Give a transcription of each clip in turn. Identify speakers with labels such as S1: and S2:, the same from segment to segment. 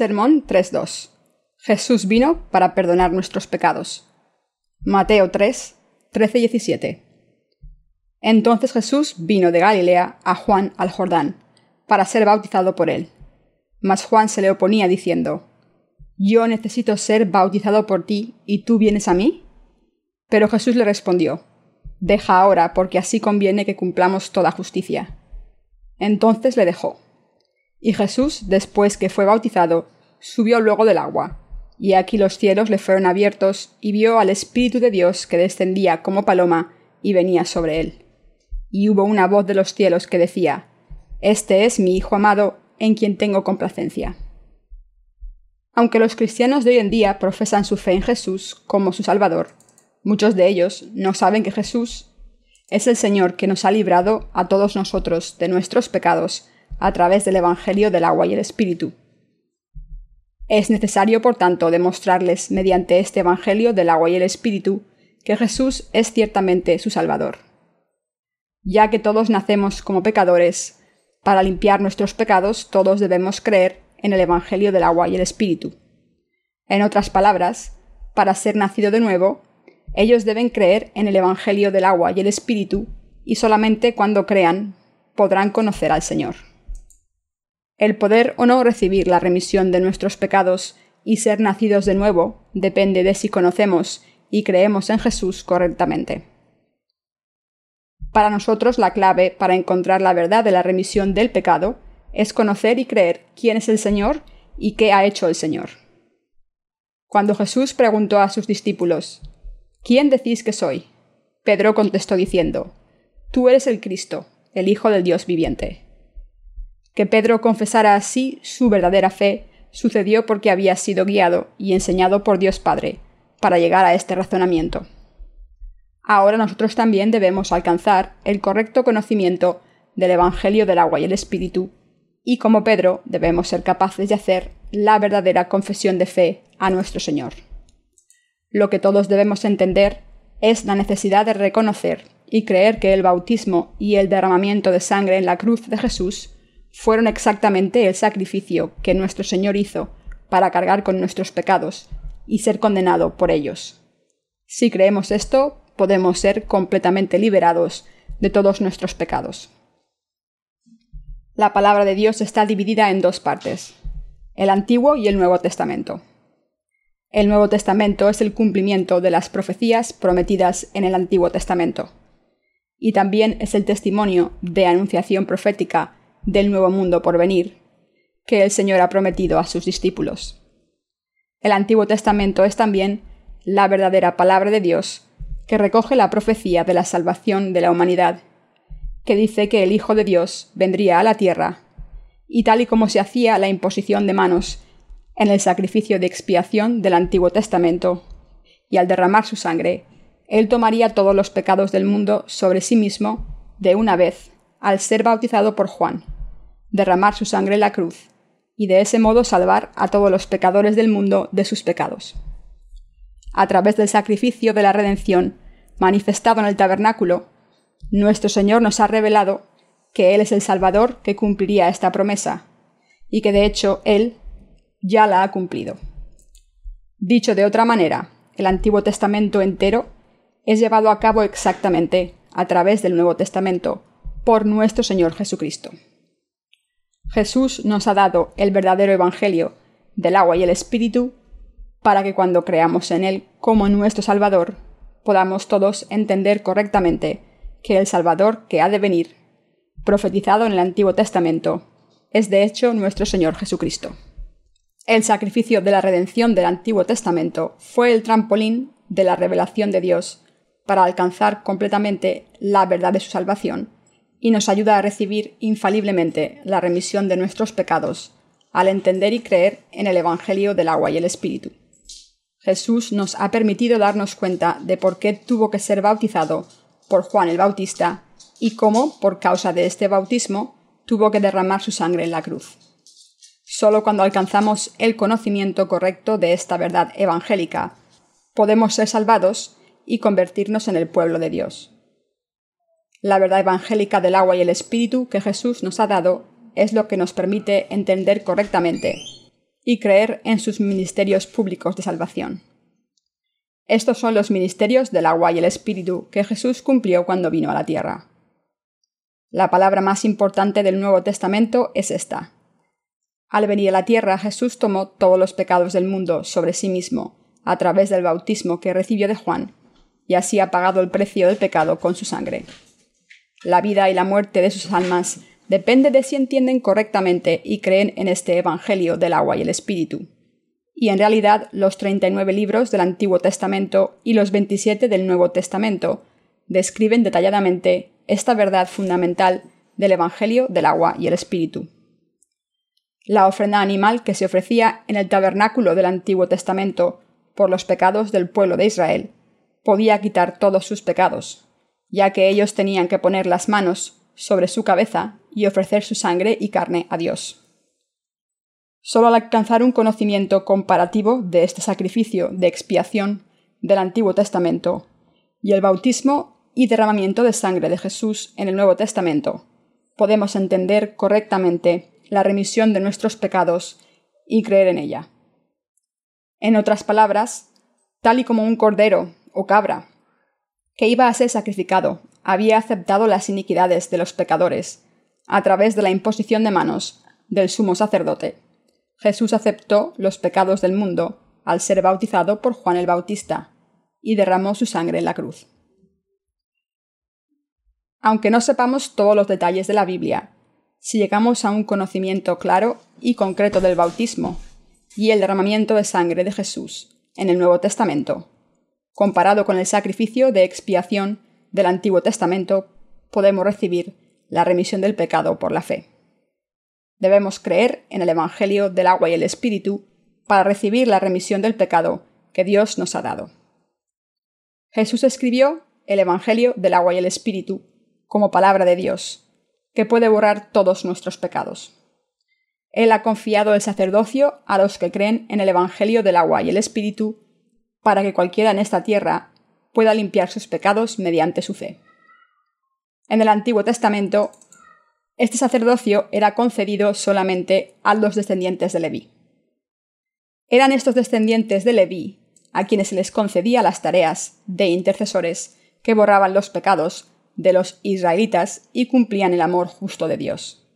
S1: Sermón 3.2. Jesús vino para perdonar nuestros pecados. Mateo 3, 13 y 17. Entonces Jesús vino de Galilea a Juan al Jordán, para ser bautizado por él. Mas Juan se le oponía diciendo, Yo necesito ser bautizado por ti, ¿y tú vienes a mí? Pero Jesús le respondió, Deja ahora, porque así conviene que cumplamos toda justicia. Entonces le dejó. Y Jesús, después que fue bautizado, subió luego del agua. Y aquí los cielos le fueron abiertos, y vio al Espíritu de Dios que descendía como paloma y venía sobre él. Y hubo una voz de los cielos que decía, Este es mi Hijo amado, en quien tengo complacencia. Aunque los cristianos de hoy en día profesan su fe en Jesús como su Salvador, muchos de ellos no saben que Jesús es el Señor que nos ha librado a todos nosotros de nuestros pecados a través del Evangelio del agua y el Espíritu. Es necesario, por tanto, demostrarles mediante este Evangelio del agua y el Espíritu que Jesús es ciertamente su Salvador. Ya que todos nacemos como pecadores, para limpiar nuestros pecados todos debemos creer en el Evangelio del agua y el Espíritu. En otras palabras, para ser nacido de nuevo, ellos deben creer en el Evangelio del agua y el Espíritu, y solamente cuando crean podrán conocer al Señor. El poder o no recibir la remisión de nuestros pecados y ser nacidos de nuevo depende de si conocemos y creemos en Jesús correctamente. Para nosotros la clave para encontrar la verdad de la remisión del pecado es conocer y creer quién es el Señor y qué ha hecho el Señor. Cuando Jesús preguntó a sus discípulos, ¿Quién decís que soy? Pedro contestó diciendo, Tú eres el Cristo, el Hijo del Dios viviente. Que Pedro confesara así su verdadera fe sucedió porque había sido guiado y enseñado por Dios Padre para llegar a este razonamiento. Ahora nosotros también debemos alcanzar el correcto conocimiento del Evangelio del agua y el Espíritu, y como Pedro debemos ser capaces de hacer la verdadera confesión de fe a nuestro Señor. Lo que todos debemos entender es la necesidad de reconocer y creer que el bautismo y el derramamiento de sangre en la cruz de Jesús fueron exactamente el sacrificio que nuestro Señor hizo para cargar con nuestros pecados y ser condenado por ellos. Si creemos esto, podemos ser completamente liberados de todos nuestros pecados. La palabra de Dios está dividida en dos partes, el Antiguo y el Nuevo Testamento. El Nuevo Testamento es el cumplimiento de las profecías prometidas en el Antiguo Testamento, y también es el testimonio de anunciación profética del nuevo mundo por venir, que el Señor ha prometido a sus discípulos. El Antiguo Testamento es también la verdadera palabra de Dios, que recoge la profecía de la salvación de la humanidad, que dice que el Hijo de Dios vendría a la tierra, y tal y como se hacía la imposición de manos en el sacrificio de expiación del Antiguo Testamento, y al derramar su sangre, Él tomaría todos los pecados del mundo sobre sí mismo de una vez al ser bautizado por Juan, derramar su sangre en la cruz, y de ese modo salvar a todos los pecadores del mundo de sus pecados. A través del sacrificio de la redención manifestado en el tabernáculo, nuestro Señor nos ha revelado que Él es el Salvador que cumpliría esta promesa, y que de hecho Él ya la ha cumplido. Dicho de otra manera, el Antiguo Testamento entero es llevado a cabo exactamente a través del Nuevo Testamento, por nuestro Señor Jesucristo. Jesús nos ha dado el verdadero Evangelio del agua y el Espíritu para que cuando creamos en Él como nuestro Salvador, podamos todos entender correctamente que el Salvador que ha de venir, profetizado en el Antiguo Testamento, es de hecho nuestro Señor Jesucristo. El sacrificio de la redención del Antiguo Testamento fue el trampolín de la revelación de Dios para alcanzar completamente la verdad de su salvación y nos ayuda a recibir infaliblemente la remisión de nuestros pecados al entender y creer en el Evangelio del agua y el Espíritu. Jesús nos ha permitido darnos cuenta de por qué tuvo que ser bautizado por Juan el Bautista y cómo, por causa de este bautismo, tuvo que derramar su sangre en la cruz. Solo cuando alcanzamos el conocimiento correcto de esta verdad evangélica, podemos ser salvados y convertirnos en el pueblo de Dios. La verdad evangélica del agua y el espíritu que Jesús nos ha dado es lo que nos permite entender correctamente y creer en sus ministerios públicos de salvación. Estos son los ministerios del agua y el espíritu que Jesús cumplió cuando vino a la tierra. La palabra más importante del Nuevo Testamento es esta. Al venir a la tierra, Jesús tomó todos los pecados del mundo sobre sí mismo, a través del bautismo que recibió de Juan, y así ha pagado el precio del pecado con su sangre. La vida y la muerte de sus almas depende de si entienden correctamente y creen en este Evangelio del agua y el Espíritu. Y en realidad los 39 libros del Antiguo Testamento y los 27 del Nuevo Testamento describen detalladamente esta verdad fundamental del Evangelio del agua y el Espíritu. La ofrenda animal que se ofrecía en el tabernáculo del Antiguo Testamento por los pecados del pueblo de Israel podía quitar todos sus pecados, ya que ellos tenían que poner las manos sobre su cabeza y ofrecer su sangre y carne a Dios. Solo al alcanzar un conocimiento comparativo de este sacrificio de expiación del Antiguo Testamento y el bautismo y derramamiento de sangre de Jesús en el Nuevo Testamento, podemos entender correctamente la remisión de nuestros pecados y creer en ella. En otras palabras, tal y como un cordero o cabra que iba a ser sacrificado había aceptado las iniquidades de los pecadores a través de la imposición de manos del sumo sacerdote. Jesús aceptó los pecados del mundo al ser bautizado por Juan el Bautista y derramó su sangre en la cruz. Aunque no sepamos todos los detalles de la Biblia, si llegamos a un conocimiento claro y concreto del bautismo y el derramamiento de sangre de Jesús en el Nuevo Testamento, comparado con el sacrificio de expiación del Antiguo Testamento, podemos recibir la remisión del pecado por la fe. Debemos creer en el Evangelio del agua y el Espíritu para recibir la remisión del pecado que Dios nos ha dado. Jesús escribió el Evangelio del agua y el Espíritu como palabra de Dios, que puede borrar todos nuestros pecados. Él ha confiado el sacerdocio a los que creen en el Evangelio del agua y el Espíritu para que cualquiera en esta tierra pueda limpiar sus pecados mediante su fe. En el Antiguo Testamento, este sacerdocio era concedido solamente a los descendientes de Leví. Eran estos descendientes de Leví a quienes se les concedía las tareas de intercesores que borraban los pecados de los israelitas y cumplían el amor justo de Dios.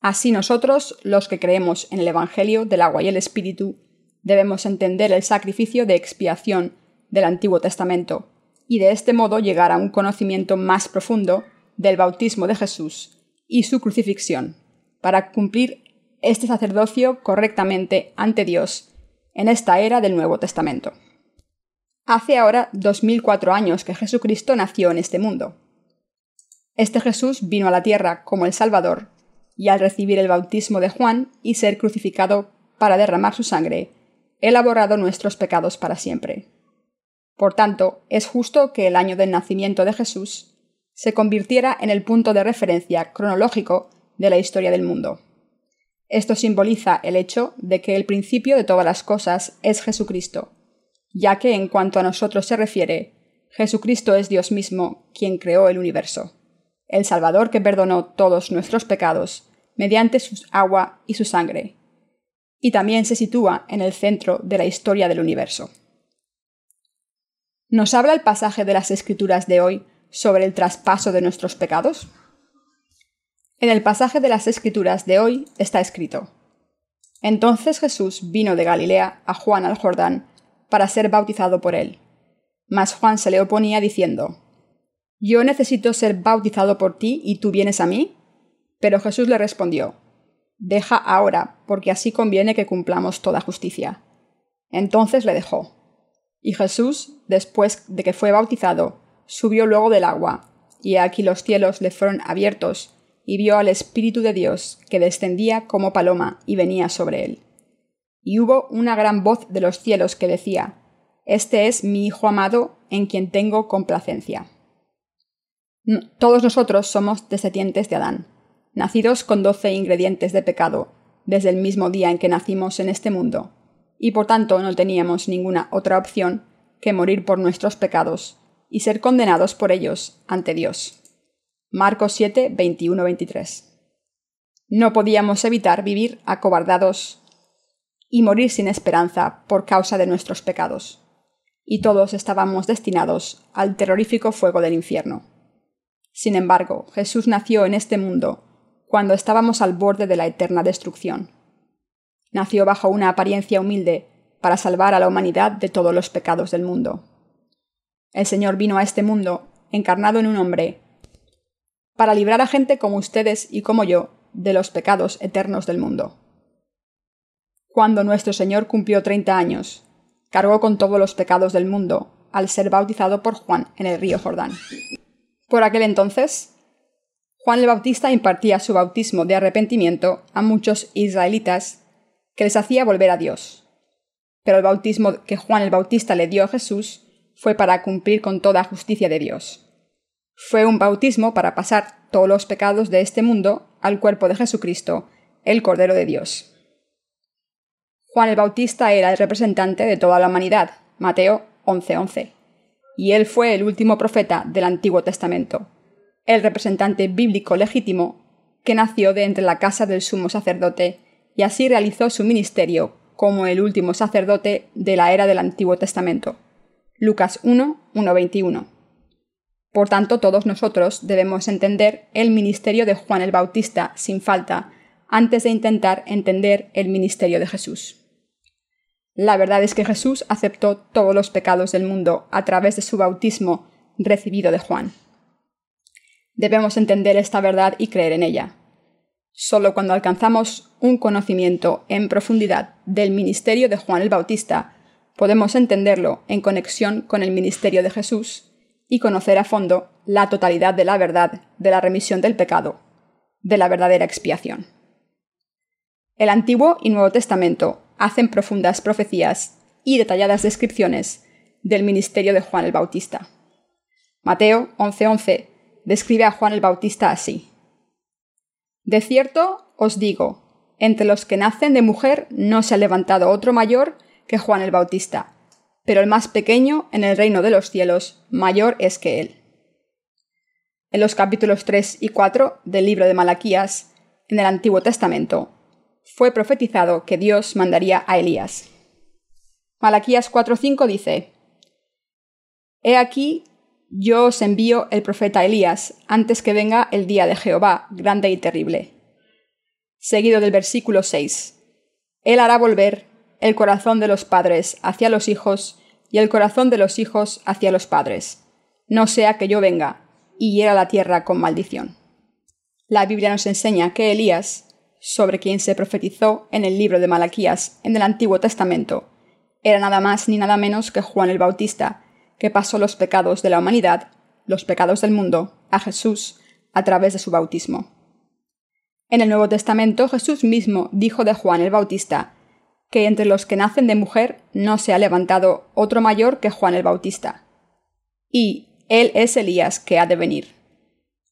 S1: Así nosotros, los que creemos en el Evangelio del agua y el Espíritu, debemos entender el sacrificio de expiación del Antiguo Testamento y de este modo llegar a un conocimiento más profundo del bautismo de Jesús y su crucifixión, para cumplir este sacerdocio correctamente ante Dios en esta era del Nuevo Testamento. Hace ahora 2004 años que Jesucristo nació en este mundo. Este Jesús vino a la tierra como el Salvador, y al recibir el bautismo de Juan y ser crucificado para derramar su sangre, Él borrado nuestros pecados para siempre. Por tanto, es justo que el año del nacimiento de Jesús se convirtiera en el punto de referencia cronológico de la historia del mundo. Esto simboliza el hecho de que el principio de todas las cosas es Jesucristo, ya que en cuanto a nosotros se refiere, Jesucristo es Dios mismo quien creó el universo el Salvador que perdonó todos nuestros pecados mediante su agua y su sangre, y también se sitúa en el centro de la historia del universo. ¿Nos habla el pasaje de las Escrituras de hoy sobre el traspaso de nuestros pecados? En el pasaje de las Escrituras de hoy está escrito, Entonces Jesús vino de Galilea a Juan al Jordán para ser bautizado por él. Mas Juan se le oponía diciendo, yo necesito ser bautizado por ti y tú vienes a mí. Pero Jesús le respondió, Deja ahora, porque así conviene que cumplamos toda justicia. Entonces le dejó. Y Jesús, después de que fue bautizado, subió luego del agua, y aquí los cielos le fueron abiertos, y vio al Espíritu de Dios, que descendía como paloma y venía sobre él. Y hubo una gran voz de los cielos que decía, Este es mi Hijo amado, en quien tengo complacencia. Todos nosotros somos descendientes de Adán, nacidos con doce ingredientes de pecado, desde el mismo día en que nacimos en este mundo, y por tanto no teníamos ninguna otra opción que morir por nuestros pecados y ser condenados por ellos ante Dios. Marcos 7, 21, 23. No podíamos evitar vivir acobardados y morir sin esperanza por causa de nuestros pecados. Y todos estábamos destinados al terrorífico fuego del infierno. Sin embargo, Jesús nació en este mundo cuando estábamos al borde de la eterna destrucción. Nació bajo una apariencia humilde para salvar a la humanidad de todos los pecados del mundo. El Señor vino a este mundo, encarnado en un hombre, para librar a gente como ustedes y como yo de los pecados eternos del mundo. Cuando nuestro Señor cumplió treinta años, cargó con todos los pecados del mundo al ser bautizado por Juan en el río Jordán. Por aquel entonces, Juan el Bautista impartía su bautismo de arrepentimiento a muchos israelitas que les hacía volver a Dios. Pero el bautismo que Juan el Bautista le dio a Jesús fue para cumplir con toda justicia de Dios. Fue un bautismo para pasar todos los pecados de este mundo al cuerpo de Jesucristo, el Cordero de Dios. Juan el Bautista era el representante de toda la humanidad, Mateo 11:11, y él fue el último profeta del Antiguo Testamento, el representante bíblico legítimo que nació de entre la casa del sumo sacerdote y así realizó su ministerio como el último sacerdote de la era del Antiguo Testamento. Lucas 1, 1, Por tanto, todos nosotros debemos entender el ministerio de Juan el Bautista sin falta, antes de intentar entender el ministerio de Jesús. La verdad es que Jesús aceptó todos los pecados del mundo a través de su bautismo recibido de Juan. Debemos entender esta verdad y creer en ella. Solo cuando alcanzamos un conocimiento en profundidad del ministerio de Juan el Bautista podemos entenderlo en conexión con el ministerio de Jesús y conocer a fondo la totalidad de la verdad de la remisión del pecado, de la verdadera expiación. El Antiguo y Nuevo Testamento hacen profundas profecías y detalladas descripciones del ministerio de Juan el Bautista. Mateo 11:11 describe a Juan el Bautista así. De cierto os digo, entre los que nacen de mujer no se ha levantado otro mayor que Juan el Bautista, pero el más pequeño en el reino de los cielos mayor es que él. En los capítulos 3 y 4 del libro de Malaquías, en el Antiguo Testamento, fue profetizado que Dios mandaría a Elías. Malaquías 4:5 dice, He aquí, yo os envío el profeta Elías antes que venga el día de Jehová, grande y terrible. Seguido del versículo 6, Él hará volver el corazón de los padres hacia los hijos y el corazón de los hijos hacia los padres, no sea que yo venga y hiera la tierra con maldición. La Biblia nos enseña que Elías, sobre quien se profetizó en el libro de Malaquías en el Antiguo Testamento, era nada más ni nada menos que Juan el Bautista, que pasó los pecados de la humanidad, los pecados del mundo, a Jesús a través de su bautismo. En el Nuevo Testamento Jesús mismo dijo de Juan el Bautista que entre los que nacen de mujer no se ha levantado otro mayor que Juan el Bautista. Y él es Elías que ha de venir.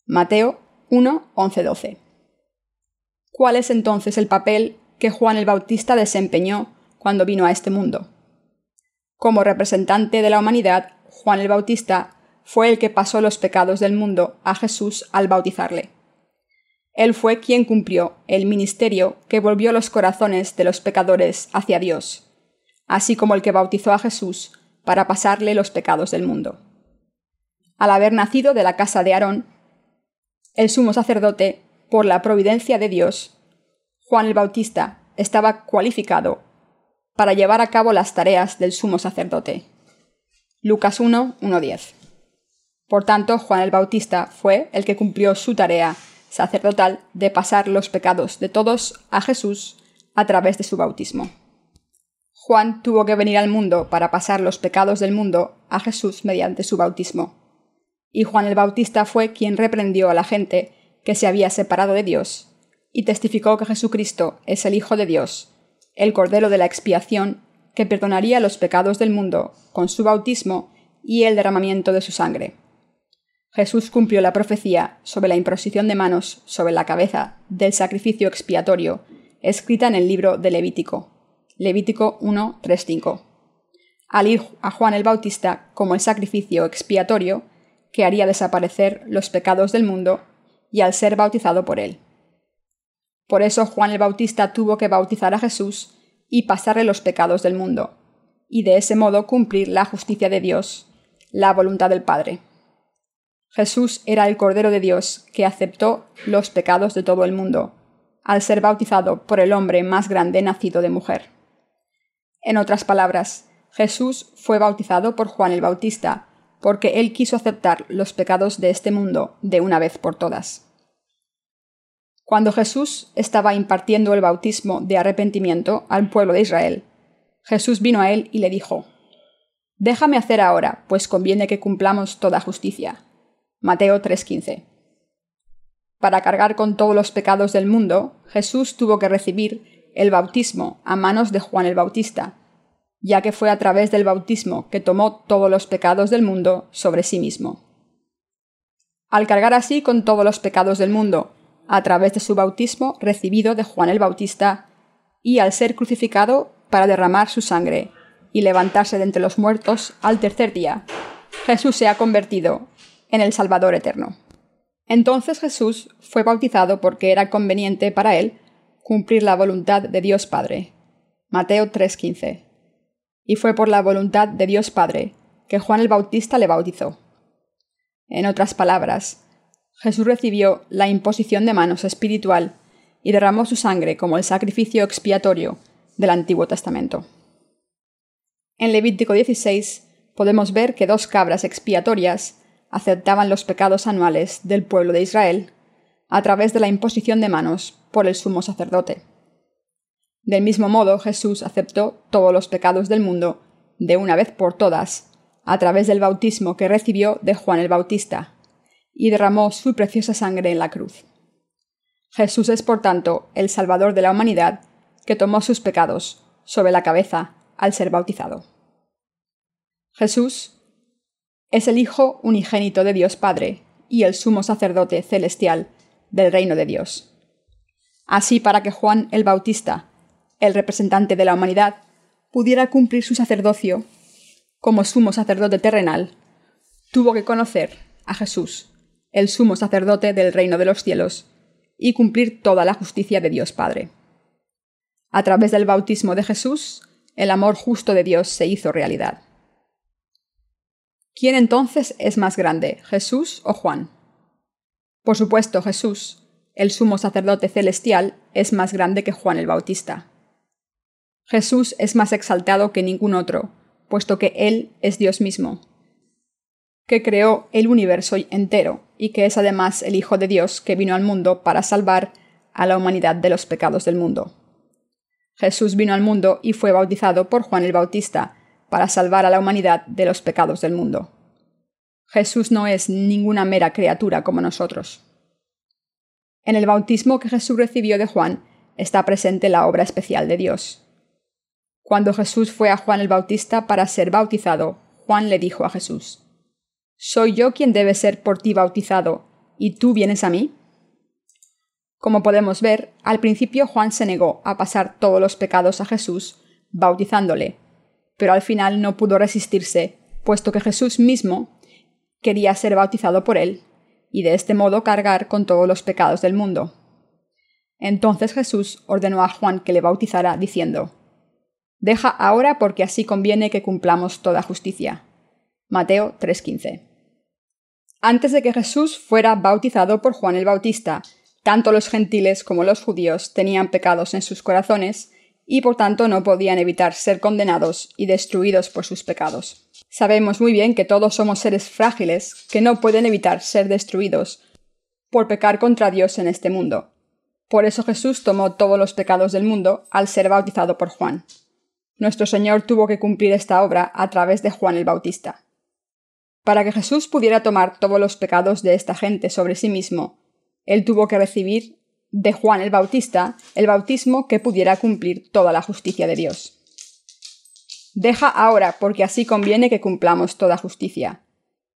S1: Mateo 1, 11, 12. ¿Cuál es entonces el papel que Juan el Bautista desempeñó cuando vino a este mundo? Como representante de la humanidad, Juan el Bautista fue el que pasó los pecados del mundo a Jesús al bautizarle. Él fue quien cumplió el ministerio que volvió los corazones de los pecadores hacia Dios, así como el que bautizó a Jesús para pasarle los pecados del mundo. Al haber nacido de la casa de Aarón, el sumo sacerdote, por la providencia de Dios, Juan el Bautista estaba cualificado para llevar a cabo las tareas del sumo sacerdote. Lucas 1, 1.10. Por tanto, Juan el Bautista fue el que cumplió su tarea sacerdotal de pasar los pecados de todos a Jesús a través de su bautismo. Juan tuvo que venir al mundo para pasar los pecados del mundo a Jesús mediante su bautismo. Y Juan el Bautista fue quien reprendió a la gente que se había separado de Dios y testificó que Jesucristo es el Hijo de Dios, el Cordero de la expiación que perdonaría los pecados del mundo con su bautismo y el derramamiento de su sangre. Jesús cumplió la profecía sobre la imposición de manos sobre la cabeza del sacrificio expiatorio, escrita en el libro de Levítico. Levítico 1, 3, 5. Al ir a Juan el Bautista como el sacrificio expiatorio, que haría desaparecer los pecados del mundo, y al ser bautizado por él. Por eso Juan el Bautista tuvo que bautizar a Jesús y pasarle los pecados del mundo, y de ese modo cumplir la justicia de Dios, la voluntad del Padre. Jesús era el Cordero de Dios que aceptó los pecados de todo el mundo, al ser bautizado por el hombre más grande nacido de mujer. En otras palabras, Jesús fue bautizado por Juan el Bautista, porque él quiso aceptar los pecados de este mundo de una vez por todas. Cuando Jesús estaba impartiendo el bautismo de arrepentimiento al pueblo de Israel, Jesús vino a él y le dijo, Déjame hacer ahora, pues conviene que cumplamos toda justicia. Mateo 3:15. Para cargar con todos los pecados del mundo, Jesús tuvo que recibir el bautismo a manos de Juan el Bautista, ya que fue a través del bautismo que tomó todos los pecados del mundo sobre sí mismo. Al cargar así con todos los pecados del mundo, a través de su bautismo recibido de Juan el Bautista, y al ser crucificado para derramar su sangre y levantarse de entre los muertos al tercer día, Jesús se ha convertido en el Salvador eterno. Entonces Jesús fue bautizado porque era conveniente para él cumplir la voluntad de Dios Padre. Mateo 3:15. Y fue por la voluntad de Dios Padre que Juan el Bautista le bautizó. En otras palabras, Jesús recibió la imposición de manos espiritual y derramó su sangre como el sacrificio expiatorio del Antiguo Testamento. En Levítico 16 podemos ver que dos cabras expiatorias aceptaban los pecados anuales del pueblo de Israel a través de la imposición de manos por el sumo sacerdote. Del mismo modo, Jesús aceptó todos los pecados del mundo de una vez por todas a través del bautismo que recibió de Juan el Bautista y derramó su preciosa sangre en la cruz. Jesús es, por tanto, el Salvador de la humanidad que tomó sus pecados sobre la cabeza al ser bautizado. Jesús es el Hijo unigénito de Dios Padre y el sumo sacerdote celestial del reino de Dios. Así para que Juan el Bautista, el representante de la humanidad, pudiera cumplir su sacerdocio como sumo sacerdote terrenal, tuvo que conocer a Jesús, el sumo sacerdote del reino de los cielos, y cumplir toda la justicia de Dios Padre. A través del bautismo de Jesús, el amor justo de Dios se hizo realidad. ¿Quién entonces es más grande, Jesús o Juan? Por supuesto, Jesús, el sumo sacerdote celestial, es más grande que Juan el Bautista. Jesús es más exaltado que ningún otro, puesto que Él es Dios mismo, que creó el universo entero y que es además el Hijo de Dios que vino al mundo para salvar a la humanidad de los pecados del mundo. Jesús vino al mundo y fue bautizado por Juan el Bautista, para salvar a la humanidad de los pecados del mundo. Jesús no es ninguna mera criatura como nosotros. En el bautismo que Jesús recibió de Juan está presente la obra especial de Dios. Cuando Jesús fue a Juan el Bautista para ser bautizado, Juan le dijo a Jesús, ¿Soy yo quien debe ser por ti bautizado, y tú vienes a mí? Como podemos ver, al principio Juan se negó a pasar todos los pecados a Jesús, bautizándole, pero al final no pudo resistirse, puesto que Jesús mismo quería ser bautizado por él, y de este modo cargar con todos los pecados del mundo. Entonces Jesús ordenó a Juan que le bautizara, diciendo, Deja ahora porque así conviene que cumplamos toda justicia. Mateo 3:15. Antes de que Jesús fuera bautizado por Juan el Bautista, tanto los gentiles como los judíos tenían pecados en sus corazones, y por tanto no podían evitar ser condenados y destruidos por sus pecados. Sabemos muy bien que todos somos seres frágiles que no pueden evitar ser destruidos por pecar contra Dios en este mundo. Por eso Jesús tomó todos los pecados del mundo al ser bautizado por Juan. Nuestro Señor tuvo que cumplir esta obra a través de Juan el Bautista. Para que Jesús pudiera tomar todos los pecados de esta gente sobre sí mismo, él tuvo que recibir de Juan el Bautista el bautismo que pudiera cumplir toda la justicia de Dios. Deja ahora, porque así conviene que cumplamos toda justicia.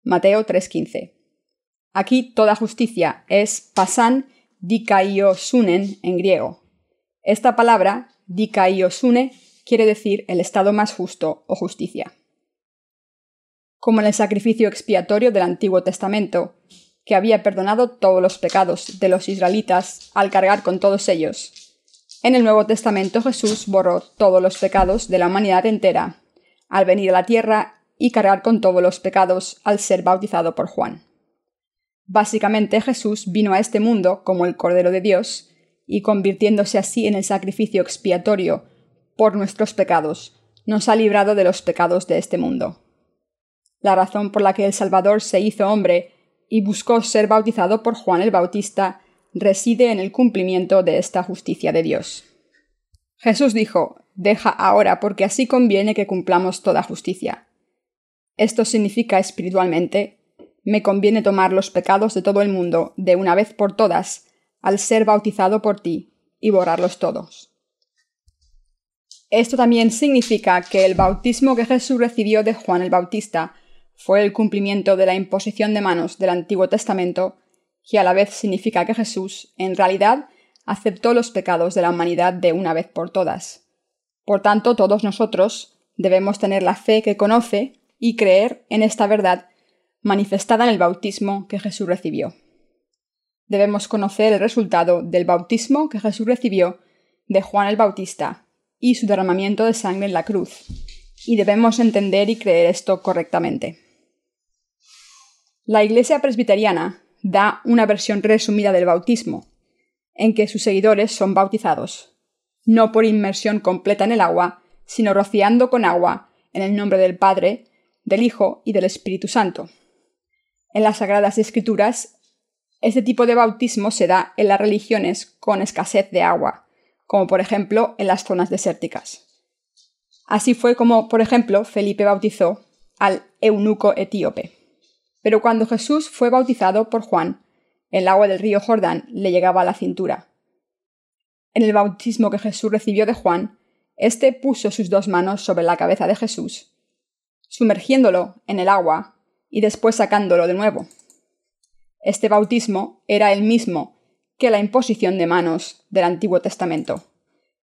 S1: Mateo 3:15. Aquí toda justicia es pasan dikaiosunen en griego. Esta palabra, dikaiosune, quiere decir el estado más justo o justicia. Como en el sacrificio expiatorio del Antiguo Testamento, que había perdonado todos los pecados de los israelitas al cargar con todos ellos. En el Nuevo Testamento Jesús borró todos los pecados de la humanidad entera, al venir a la tierra y cargar con todos los pecados al ser bautizado por Juan. Básicamente Jesús vino a este mundo como el Cordero de Dios, y convirtiéndose así en el sacrificio expiatorio por nuestros pecados, nos ha librado de los pecados de este mundo. La razón por la que el Salvador se hizo hombre y buscó ser bautizado por Juan el Bautista reside en el cumplimiento de esta justicia de Dios. Jesús dijo, Deja ahora, porque así conviene que cumplamos toda justicia. Esto significa espiritualmente, me conviene tomar los pecados de todo el mundo de una vez por todas, al ser bautizado por ti, y borrarlos todos. Esto también significa que el bautismo que Jesús recibió de Juan el Bautista fue el cumplimiento de la imposición de manos del Antiguo Testamento, y a la vez significa que Jesús, en realidad, aceptó los pecados de la humanidad de una vez por todas. Por tanto, todos nosotros debemos tener la fe que conoce y creer en esta verdad manifestada en el bautismo que Jesús recibió. Debemos conocer el resultado del bautismo que Jesús recibió de Juan el Bautista y su derramamiento de sangre en la cruz, y debemos entender y creer esto correctamente. La Iglesia presbiteriana da una versión resumida del bautismo, en que sus seguidores son bautizados, no por inmersión completa en el agua, sino rociando con agua en el nombre del Padre, del Hijo y del Espíritu Santo. En las Sagradas Escrituras, este tipo de bautismo se da en las religiones con escasez de agua, como por ejemplo en las zonas desérticas. Así fue como, por ejemplo, Felipe bautizó al eunuco etíope. Pero cuando Jesús fue bautizado por Juan, el agua del río Jordán le llegaba a la cintura. En el bautismo que Jesús recibió de Juan, éste puso sus dos manos sobre la cabeza de Jesús, sumergiéndolo en el agua y después sacándolo de nuevo. Este bautismo era el mismo que la imposición de manos del Antiguo Testamento,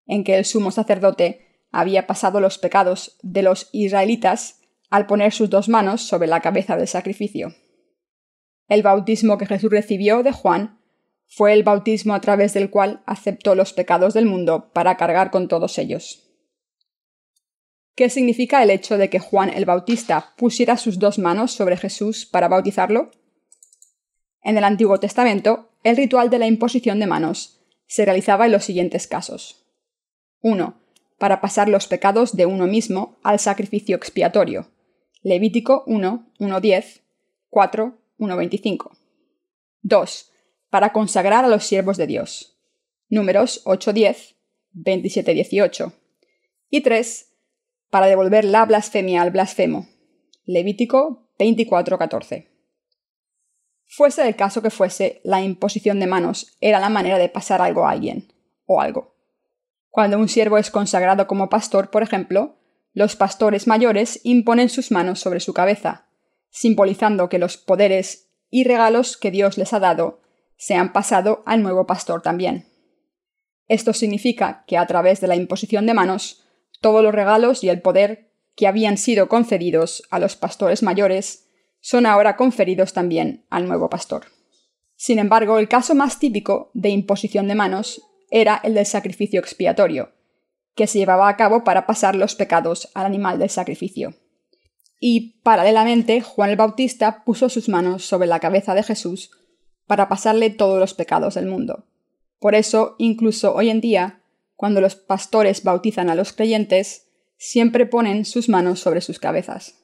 S1: en que el sumo sacerdote había pasado los pecados de los israelitas al poner sus dos manos sobre la cabeza del sacrificio. El bautismo que Jesús recibió de Juan fue el bautismo a través del cual aceptó los pecados del mundo para cargar con todos ellos. ¿Qué significa el hecho de que Juan el Bautista pusiera sus dos manos sobre Jesús para bautizarlo? En el Antiguo Testamento, el ritual de la imposición de manos se realizaba en los siguientes casos. 1. Para pasar los pecados de uno mismo al sacrificio expiatorio. Levítico 1, 1.10, 4, 1.25. 2. Para consagrar a los siervos de Dios. Números 8.10, 27.18. Y 3. Para devolver la blasfemia al blasfemo. Levítico 24.14. Fuese el caso que fuese, la imposición de manos era la manera de pasar algo a alguien, o algo. Cuando un siervo es consagrado como pastor, por ejemplo, los pastores mayores imponen sus manos sobre su cabeza, simbolizando que los poderes y regalos que Dios les ha dado se han pasado al nuevo pastor también. Esto significa que a través de la imposición de manos, todos los regalos y el poder que habían sido concedidos a los pastores mayores son ahora conferidos también al nuevo pastor. Sin embargo, el caso más típico de imposición de manos era el del sacrificio expiatorio, que se llevaba a cabo para pasar los pecados al animal del sacrificio. Y, paralelamente, Juan el Bautista puso sus manos sobre la cabeza de Jesús para pasarle todos los pecados del mundo. Por eso, incluso hoy en día, cuando los pastores bautizan a los creyentes, siempre ponen sus manos sobre sus cabezas.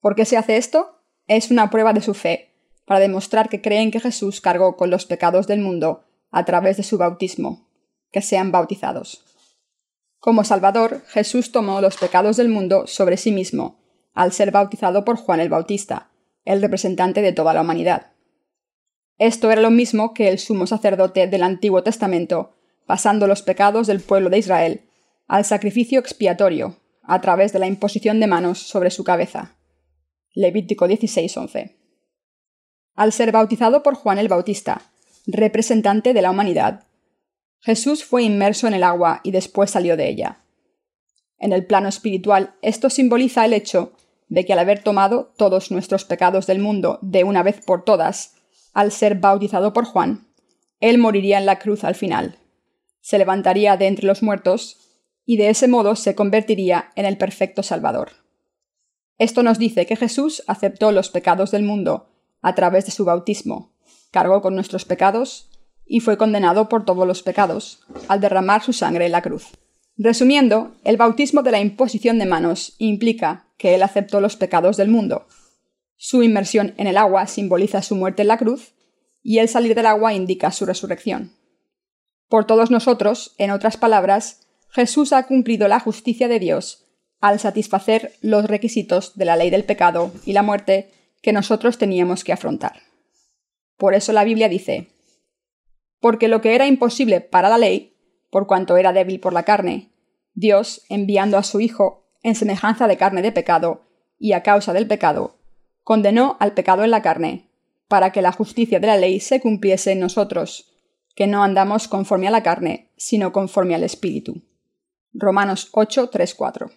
S1: ¿Por qué se hace esto? Es una prueba de su fe, para demostrar que creen que Jesús cargó con los pecados del mundo a través de su bautismo, que sean bautizados. Como Salvador, Jesús tomó los pecados del mundo sobre sí mismo, al ser bautizado por Juan el Bautista, el representante de toda la humanidad. Esto era lo mismo que el sumo sacerdote del Antiguo Testamento, pasando los pecados del pueblo de Israel al sacrificio expiatorio, a través de la imposición de manos sobre su cabeza. Levítico 16:11. Al ser bautizado por Juan el Bautista, representante de la humanidad, Jesús fue inmerso en el agua y después salió de ella. En el plano espiritual, esto simboliza el hecho de que al haber tomado todos nuestros pecados del mundo de una vez por todas, al ser bautizado por Juan, él moriría en la cruz al final, se levantaría de entre los muertos y de ese modo se convertiría en el perfecto Salvador. Esto nos dice que Jesús aceptó los pecados del mundo a través de su bautismo, cargó con nuestros pecados y fue condenado por todos los pecados al derramar su sangre en la cruz. Resumiendo, el bautismo de la imposición de manos implica que Él aceptó los pecados del mundo. Su inmersión en el agua simboliza su muerte en la cruz y el salir del agua indica su resurrección. Por todos nosotros, en otras palabras, Jesús ha cumplido la justicia de Dios al satisfacer los requisitos de la ley del pecado y la muerte que nosotros teníamos que afrontar. Por eso la Biblia dice, porque lo que era imposible para la ley, por cuanto era débil por la carne, Dios, enviando a su Hijo en semejanza de carne de pecado, y a causa del pecado, condenó al pecado en la carne, para que la justicia de la ley se cumpliese en nosotros, que no andamos conforme a la carne, sino conforme al Espíritu. Romanos 8, 3, 4.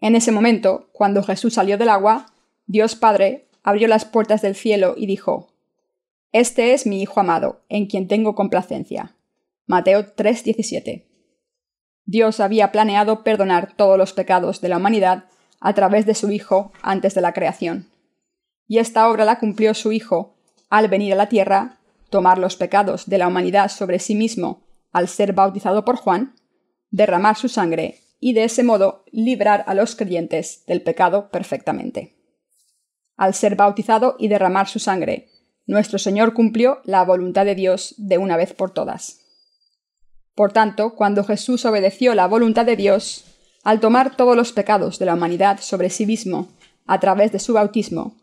S1: En ese momento, cuando Jesús salió del agua, Dios Padre abrió las puertas del cielo y dijo, Este es mi Hijo amado, en quien tengo complacencia. Mateo 3:17. Dios había planeado perdonar todos los pecados de la humanidad a través de su Hijo antes de la creación. Y esta obra la cumplió su Hijo al venir a la tierra, tomar los pecados de la humanidad sobre sí mismo al ser bautizado por Juan, derramar su sangre y de ese modo librar a los creyentes del pecado perfectamente. Al ser bautizado y derramar su sangre, nuestro Señor cumplió la voluntad de Dios de una vez por todas. Por tanto, cuando Jesús obedeció la voluntad de Dios, al tomar todos los pecados de la humanidad sobre sí mismo a través de su bautismo,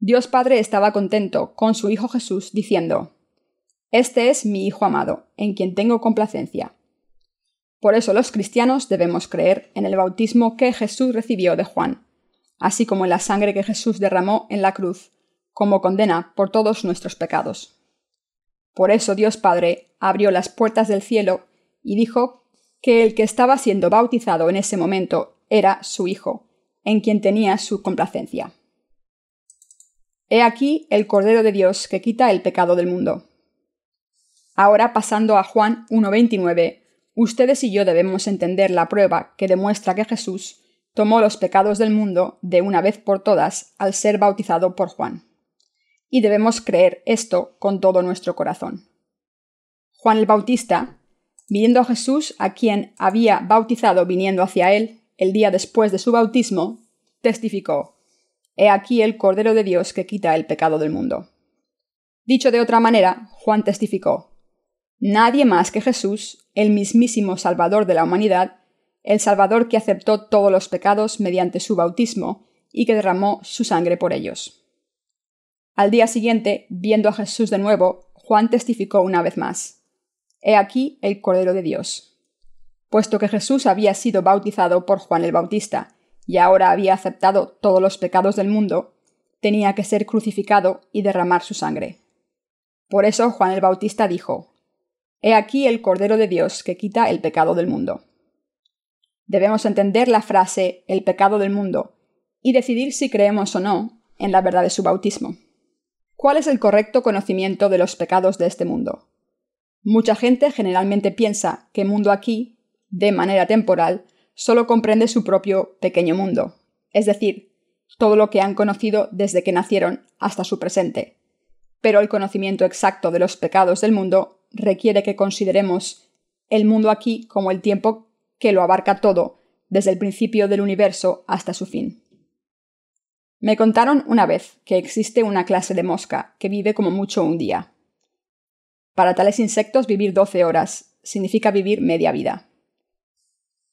S1: Dios Padre estaba contento con su Hijo Jesús, diciendo, Este es mi Hijo amado, en quien tengo complacencia. Por eso los cristianos debemos creer en el bautismo que Jesús recibió de Juan, así como en la sangre que Jesús derramó en la cruz, como condena por todos nuestros pecados. Por eso Dios Padre abrió las puertas del cielo y dijo que el que estaba siendo bautizado en ese momento era su Hijo, en quien tenía su complacencia. He aquí el Cordero de Dios que quita el pecado del mundo. Ahora pasando a Juan 1.29, Ustedes y yo debemos entender la prueba que demuestra que Jesús tomó los pecados del mundo de una vez por todas al ser bautizado por Juan. Y debemos creer esto con todo nuestro corazón. Juan el Bautista, viendo a Jesús a quien había bautizado viniendo hacia él el día después de su bautismo, testificó, He aquí el Cordero de Dios que quita el pecado del mundo. Dicho de otra manera, Juan testificó, Nadie más que Jesús, el mismísimo Salvador de la humanidad, el Salvador que aceptó todos los pecados mediante su bautismo y que derramó su sangre por ellos. Al día siguiente, viendo a Jesús de nuevo, Juan testificó una vez más, He aquí el Cordero de Dios. Puesto que Jesús había sido bautizado por Juan el Bautista y ahora había aceptado todos los pecados del mundo, tenía que ser crucificado y derramar su sangre. Por eso Juan el Bautista dijo, He aquí el Cordero de Dios que quita el pecado del mundo. Debemos entender la frase el pecado del mundo y decidir si creemos o no en la verdad de su bautismo. ¿Cuál es el correcto conocimiento de los pecados de este mundo? Mucha gente generalmente piensa que mundo aquí, de manera temporal, solo comprende su propio pequeño mundo, es decir, todo lo que han conocido desde que nacieron hasta su presente. Pero el conocimiento exacto de los pecados del mundo requiere que consideremos el mundo aquí como el tiempo que lo abarca todo, desde el principio del universo hasta su fin. Me contaron una vez que existe una clase de mosca que vive como mucho un día. Para tales insectos vivir 12 horas significa vivir media vida.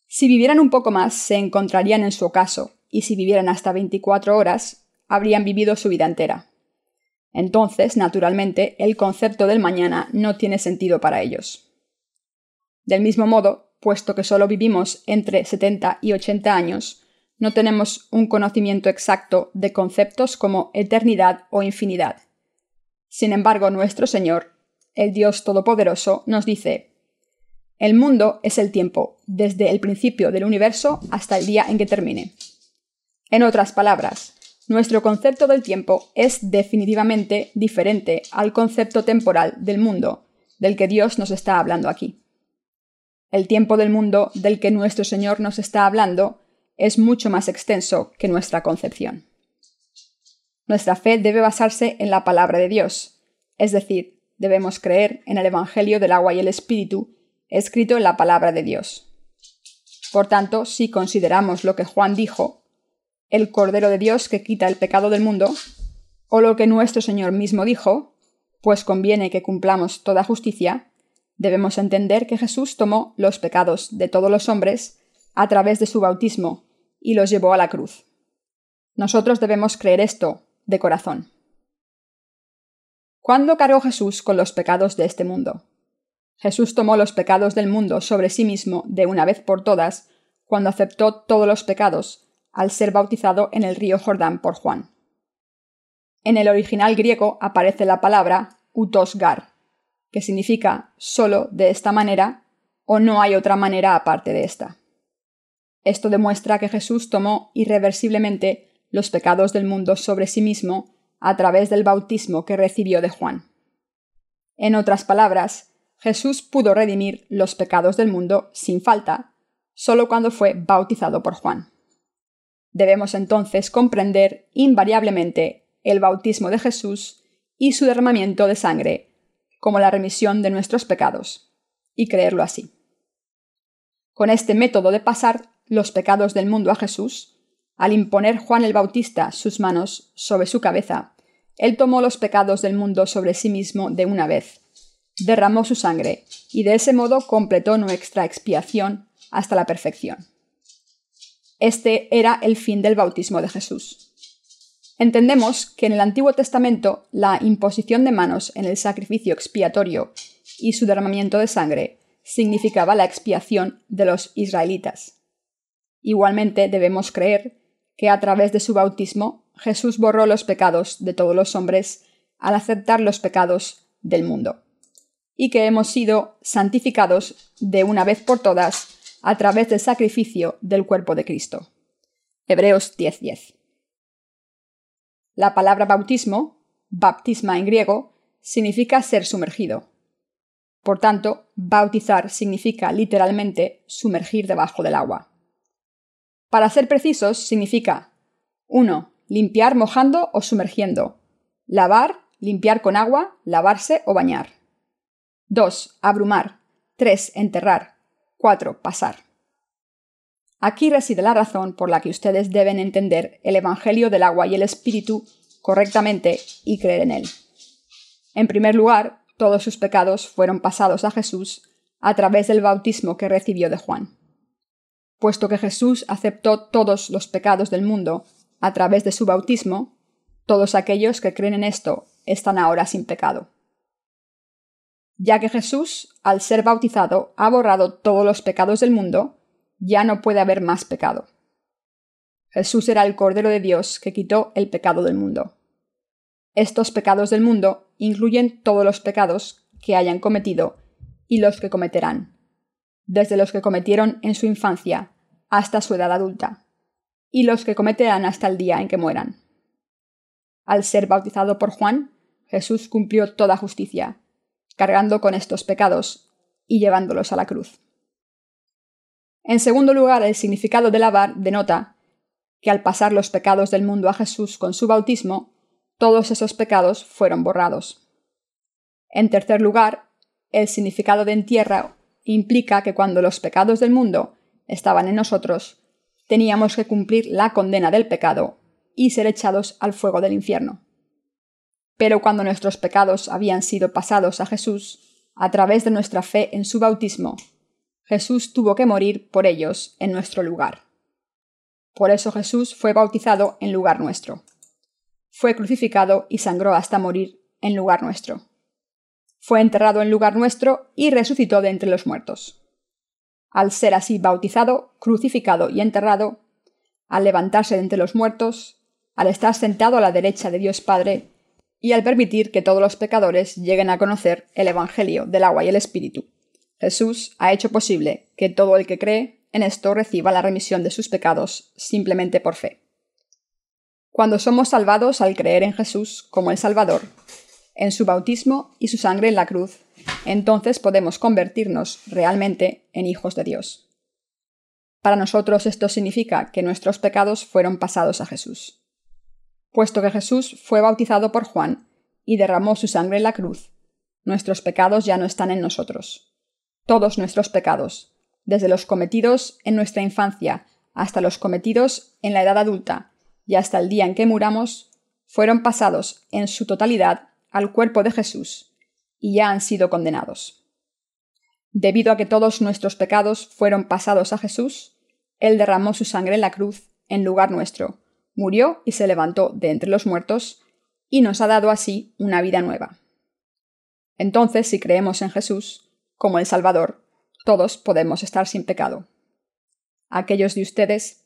S1: Si vivieran un poco más, se encontrarían en su ocaso, y si vivieran hasta 24 horas, habrían vivido su vida entera. Entonces, naturalmente, el concepto del mañana no tiene sentido para ellos. Del mismo modo, puesto que solo vivimos entre 70 y 80 años, no tenemos un conocimiento exacto de conceptos como eternidad o infinidad. Sin embargo, nuestro Señor, el Dios Todopoderoso, nos dice, El mundo es el tiempo, desde el principio del universo hasta el día en que termine. En otras palabras, nuestro concepto del tiempo es definitivamente diferente al concepto temporal del mundo, del que Dios nos está hablando aquí. El tiempo del mundo del que nuestro Señor nos está hablando es mucho más extenso que nuestra concepción. Nuestra fe debe basarse en la palabra de Dios, es decir, debemos creer en el Evangelio del agua y el Espíritu, escrito en la palabra de Dios. Por tanto, si consideramos lo que Juan dijo, el Cordero de Dios que quita el pecado del mundo, o lo que nuestro Señor mismo dijo, pues conviene que cumplamos toda justicia, debemos entender que Jesús tomó los pecados de todos los hombres a través de su bautismo y los llevó a la cruz. Nosotros debemos creer esto de corazón. ¿Cuándo cargó Jesús con los pecados de este mundo? Jesús tomó los pecados del mundo sobre sí mismo de una vez por todas cuando aceptó todos los pecados al ser bautizado en el río Jordán por Juan. En el original griego aparece la palabra utosgar, que significa solo de esta manera o no hay otra manera aparte de esta. Esto demuestra que Jesús tomó irreversiblemente los pecados del mundo sobre sí mismo a través del bautismo que recibió de Juan. En otras palabras, Jesús pudo redimir los pecados del mundo sin falta, solo cuando fue bautizado por Juan. Debemos entonces comprender invariablemente el bautismo de Jesús y su derramamiento de sangre como la remisión de nuestros pecados, y creerlo así. Con este método de pasar los pecados del mundo a Jesús, al imponer Juan el Bautista sus manos sobre su cabeza, él tomó los pecados del mundo sobre sí mismo de una vez, derramó su sangre, y de ese modo completó nuestra expiación hasta la perfección. Este era el fin del bautismo de Jesús. Entendemos que en el Antiguo Testamento la imposición de manos en el sacrificio expiatorio y su derramamiento de sangre significaba la expiación de los israelitas. Igualmente debemos creer que a través de su bautismo Jesús borró los pecados de todos los hombres al aceptar los pecados del mundo, y que hemos sido santificados de una vez por todas a través del sacrificio del cuerpo de Cristo. Hebreos 10:10. La palabra bautismo, baptisma en griego, significa ser sumergido. Por tanto, bautizar significa literalmente sumergir debajo del agua. Para ser precisos, significa 1. Limpiar mojando o sumergiendo. Lavar, limpiar con agua, lavarse o bañar. 2. Abrumar. 3. Enterrar. 4. Pasar. Aquí reside la razón por la que ustedes deben entender el Evangelio del agua y el Espíritu correctamente y creer en él. En primer lugar, todos sus pecados fueron pasados a Jesús a través del bautismo que recibió de Juan. Puesto que Jesús aceptó todos los pecados del mundo a través de su bautismo, todos aquellos que creen en esto están ahora sin pecado. Ya que Jesús, al ser bautizado, ha borrado todos los pecados del mundo, ya no puede haber más pecado. Jesús era el Cordero de Dios que quitó el pecado del mundo. Estos pecados del mundo incluyen todos los pecados que hayan cometido y los que cometerán, desde los que cometieron en su infancia hasta su edad adulta, y los que cometerán hasta el día en que mueran. Al ser bautizado por Juan, Jesús cumplió toda justicia, cargando con estos pecados y llevándolos a la cruz. En segundo lugar, el significado de lavar denota que al pasar los pecados del mundo a Jesús con su bautismo, todos esos pecados fueron borrados. En tercer lugar, el significado de entierra implica que cuando los pecados del mundo estaban en nosotros, teníamos que cumplir la condena del pecado y ser echados al fuego del infierno. Pero cuando nuestros pecados habían sido pasados a Jesús, a través de nuestra fe en su bautismo, Jesús tuvo que morir por ellos en nuestro lugar. Por eso Jesús fue bautizado en lugar nuestro. Fue crucificado y sangró hasta morir en lugar nuestro. Fue enterrado en lugar nuestro y resucitó de entre los muertos. Al ser así bautizado, crucificado y enterrado, al levantarse de entre los muertos, al estar sentado a la derecha de Dios Padre, y al permitir que todos los pecadores lleguen a conocer el Evangelio del agua y el Espíritu. Jesús ha hecho posible que todo el que cree en esto reciba la remisión de sus pecados simplemente por fe. Cuando somos salvados al creer en Jesús como el Salvador, en su bautismo y su sangre en la cruz, entonces podemos convertirnos realmente en hijos de Dios. Para nosotros esto significa que nuestros pecados fueron pasados a Jesús. Puesto que Jesús fue bautizado por Juan y derramó su sangre en la cruz, nuestros pecados ya no están en nosotros. Todos nuestros pecados, desde los cometidos en nuestra infancia hasta los cometidos en la edad adulta y hasta el día en que muramos, fueron pasados en su totalidad al cuerpo de Jesús y ya han sido condenados. Debido a que todos nuestros pecados fueron pasados a Jesús, Él derramó su sangre en la cruz en lugar nuestro, murió y se levantó de entre los muertos, y nos ha dado así una vida nueva. Entonces, si creemos en Jesús, como el Salvador, todos podemos estar sin pecado. Aquellos de ustedes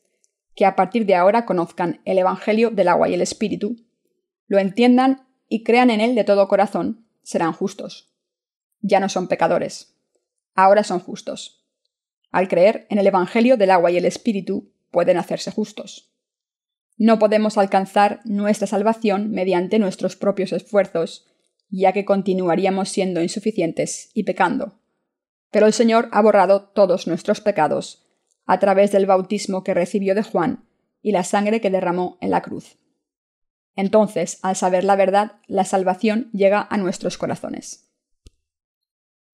S1: que a partir de ahora conozcan el Evangelio del agua y el Espíritu, lo entiendan y crean en él de todo corazón, serán justos. Ya no son pecadores. Ahora son justos. Al creer en el Evangelio del agua y el Espíritu, pueden hacerse justos. No podemos alcanzar nuestra salvación mediante nuestros propios esfuerzos, ya que continuaríamos siendo insuficientes y pecando. Pero el Señor ha borrado todos nuestros pecados a través del bautismo que recibió de Juan y la sangre que derramó en la cruz. Entonces, al saber la verdad, la salvación llega a nuestros corazones.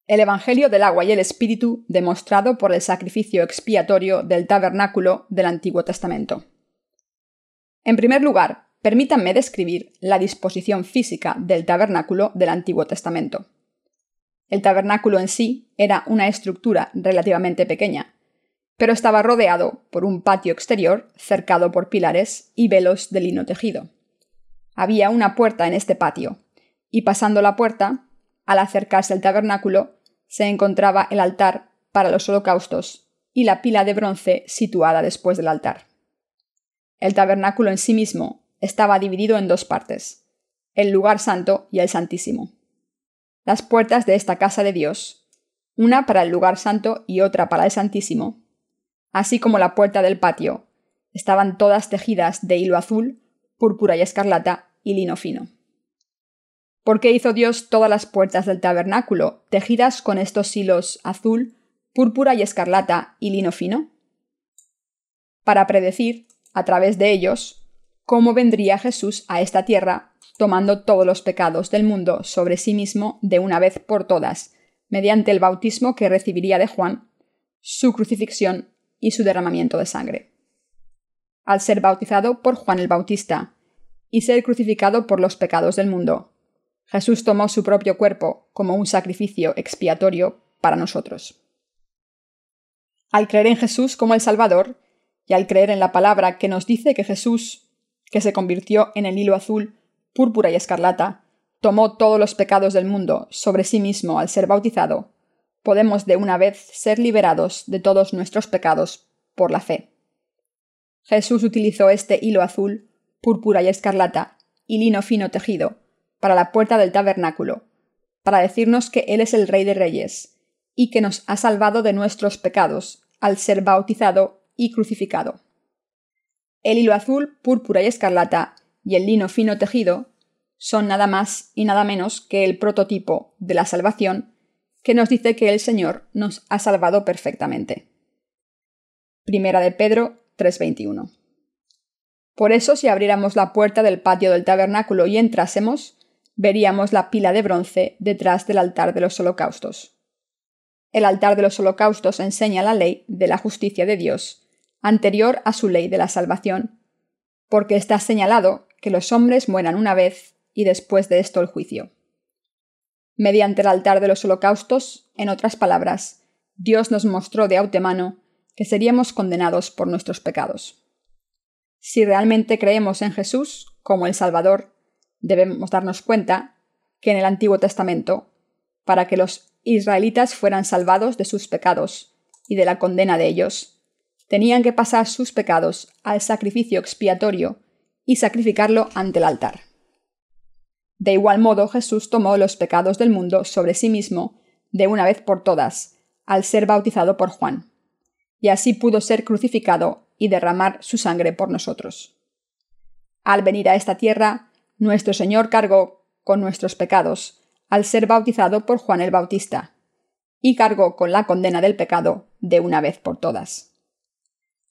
S1: El Evangelio del agua y el Espíritu demostrado por el sacrificio expiatorio del tabernáculo del Antiguo Testamento. En primer lugar, permítanme describir la disposición física del tabernáculo del Antiguo Testamento. El tabernáculo en sí era una estructura relativamente pequeña, pero estaba rodeado por un patio exterior cercado por pilares y velos de lino tejido. Había una puerta en este patio, y pasando la puerta, al acercarse al tabernáculo, se encontraba el altar para los holocaustos y la pila de bronce situada después del altar. El tabernáculo en sí mismo estaba dividido en dos partes, el lugar santo y el santísimo. Las puertas de esta casa de Dios, una para el lugar santo y otra para el santísimo, así como la puerta del patio. Estaban todas tejidas de hilo azul, púrpura y escarlata y lino fino. ¿Por qué hizo Dios todas las puertas del tabernáculo tejidas con estos hilos azul, púrpura y escarlata y lino fino? Para predecir, a través de ellos, cómo vendría Jesús a esta tierra, tomando todos los pecados del mundo sobre sí mismo de una vez por todas, mediante el bautismo que recibiría de Juan, su crucifixión y su derramamiento de sangre. Al ser bautizado por Juan el Bautista y ser crucificado por los pecados del mundo, Jesús tomó su propio cuerpo como un sacrificio expiatorio para nosotros. Al creer en Jesús como el Salvador, y al creer en la palabra que nos dice que Jesús, que se convirtió en el hilo azul, púrpura y escarlata, tomó todos los pecados del mundo sobre sí mismo al ser bautizado, podemos de una vez ser liberados de todos nuestros pecados por la fe. Jesús utilizó este hilo azul, púrpura y escarlata, y lino fino tejido, para la puerta del tabernáculo, para decirnos que Él es el Rey de Reyes, y que nos ha salvado de nuestros pecados al ser bautizado y crucificado. El hilo azul, púrpura y escarlata y el lino fino tejido son nada más y nada menos que el prototipo de la salvación que nos dice que el Señor nos ha salvado perfectamente. Primera de Pedro 3:21. Por eso si abriéramos la puerta del patio del tabernáculo y entrásemos, veríamos la pila de bronce detrás del altar de los holocaustos. El altar de los holocaustos enseña la ley de la justicia de Dios, anterior a su ley de la salvación, porque está señalado que los hombres mueran una vez y después de esto el juicio mediante el altar de los holocaustos, en otras palabras, Dios nos mostró de autemano que seríamos condenados por nuestros pecados. Si realmente creemos en Jesús como el Salvador, debemos darnos cuenta que en el Antiguo Testamento, para que los israelitas fueran salvados de sus pecados y de la condena de ellos, tenían que pasar sus pecados al sacrificio expiatorio y sacrificarlo ante el altar. De igual modo, Jesús tomó los pecados del mundo sobre sí mismo de una vez por todas, al ser bautizado por Juan, y así pudo ser crucificado y derramar su sangre por nosotros. Al venir a esta tierra, nuestro Señor cargó con nuestros pecados, al ser bautizado por Juan el Bautista, y cargó con la condena del pecado de una vez por todas.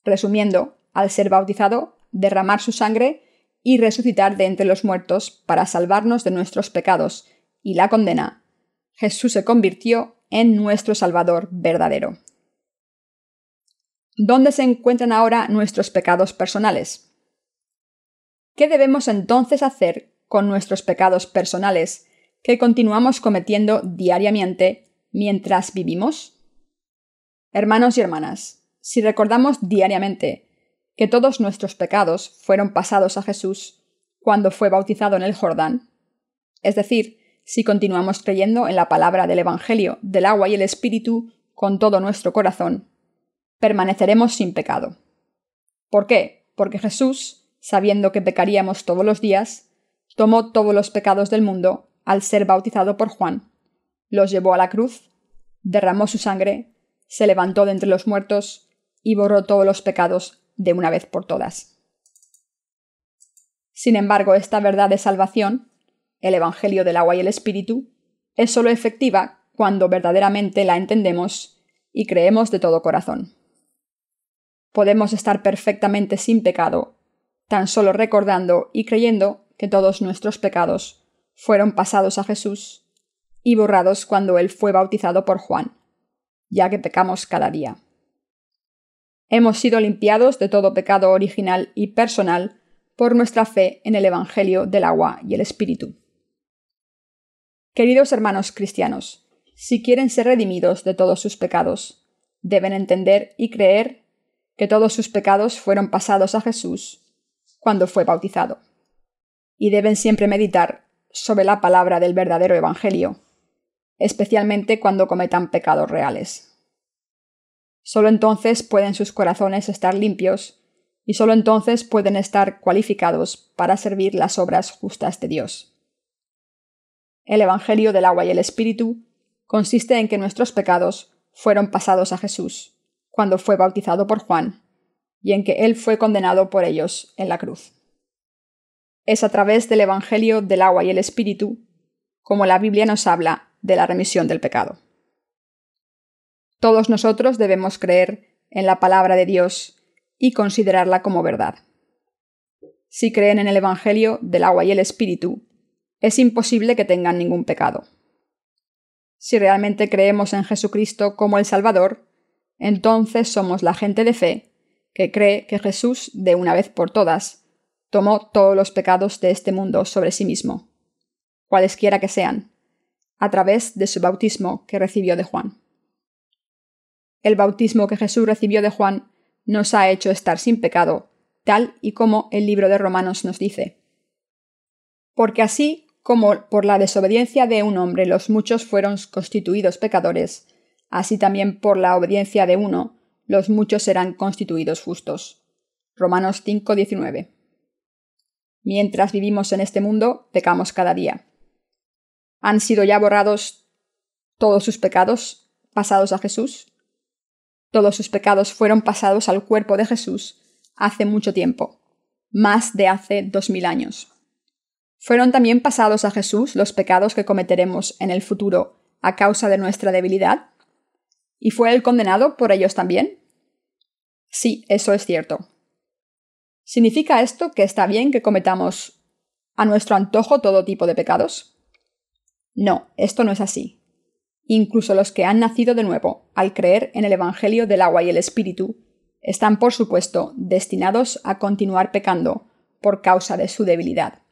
S1: Resumiendo, al ser bautizado, derramar su sangre y resucitar de entre los muertos para salvarnos de nuestros pecados y la condena, Jesús se convirtió en nuestro Salvador verdadero. ¿Dónde se encuentran ahora nuestros pecados personales? ¿Qué debemos entonces hacer con nuestros pecados personales que continuamos cometiendo diariamente mientras vivimos? Hermanos y hermanas, si recordamos diariamente que todos nuestros pecados fueron pasados a Jesús cuando fue bautizado en el Jordán, es decir, si continuamos creyendo en la palabra del Evangelio del agua y el Espíritu con todo nuestro corazón, permaneceremos sin pecado. ¿Por qué? Porque Jesús, sabiendo que pecaríamos todos los días, tomó todos los pecados del mundo al ser bautizado por Juan, los llevó a la cruz, derramó su sangre, se levantó de entre los muertos y borró todos los pecados de una vez por todas. Sin embargo, esta verdad de salvación, el Evangelio del agua y el Espíritu, es sólo efectiva cuando verdaderamente la entendemos y creemos de todo corazón. Podemos estar perfectamente sin pecado, tan solo recordando y creyendo que todos nuestros pecados fueron pasados a Jesús y borrados cuando Él fue bautizado por Juan, ya que pecamos cada día. Hemos sido limpiados de todo pecado original y personal por nuestra fe en el Evangelio del agua y el Espíritu. Queridos hermanos cristianos, si quieren ser redimidos de todos sus pecados, deben entender y creer que todos sus pecados fueron pasados a Jesús cuando fue bautizado. Y deben siempre meditar sobre la palabra del verdadero Evangelio, especialmente cuando cometan pecados reales. Solo entonces pueden sus corazones estar limpios y solo entonces pueden estar cualificados para servir las obras justas de Dios. El Evangelio del agua y el Espíritu consiste en que nuestros pecados fueron pasados a Jesús cuando fue bautizado por Juan y en que Él fue condenado por ellos en la cruz. Es a través del Evangelio del agua y el Espíritu como la Biblia nos habla de la remisión del pecado. Todos nosotros debemos creer en la palabra de Dios y considerarla como verdad. Si creen en el Evangelio del agua y el Espíritu, es imposible que tengan ningún pecado. Si realmente creemos en Jesucristo como el Salvador, entonces somos la gente de fe que cree que Jesús, de una vez por todas, tomó todos los pecados de este mundo sobre sí mismo, cualesquiera que sean, a través de su bautismo que recibió de Juan. El bautismo que Jesús recibió de Juan nos ha hecho estar sin pecado, tal y como el libro de Romanos nos dice. Porque así como por la desobediencia de un hombre los muchos fueron constituidos pecadores, así también por la obediencia de uno los muchos serán constituidos justos. Romanos 5:19. Mientras vivimos en este mundo, pecamos cada día. ¿Han sido ya borrados todos sus pecados pasados a Jesús? Todos sus pecados fueron pasados al cuerpo de Jesús hace mucho tiempo, más de hace dos mil años. ¿Fueron también pasados a Jesús los pecados que cometeremos en el futuro a causa de nuestra debilidad? ¿Y fue él condenado por ellos también? Sí, eso es cierto. ¿Significa esto que está bien que cometamos a nuestro antojo todo tipo de pecados? No, esto no es así incluso los que han nacido de nuevo, al creer en el Evangelio del agua y el Espíritu, están, por supuesto, destinados a continuar pecando por causa de su debilidad.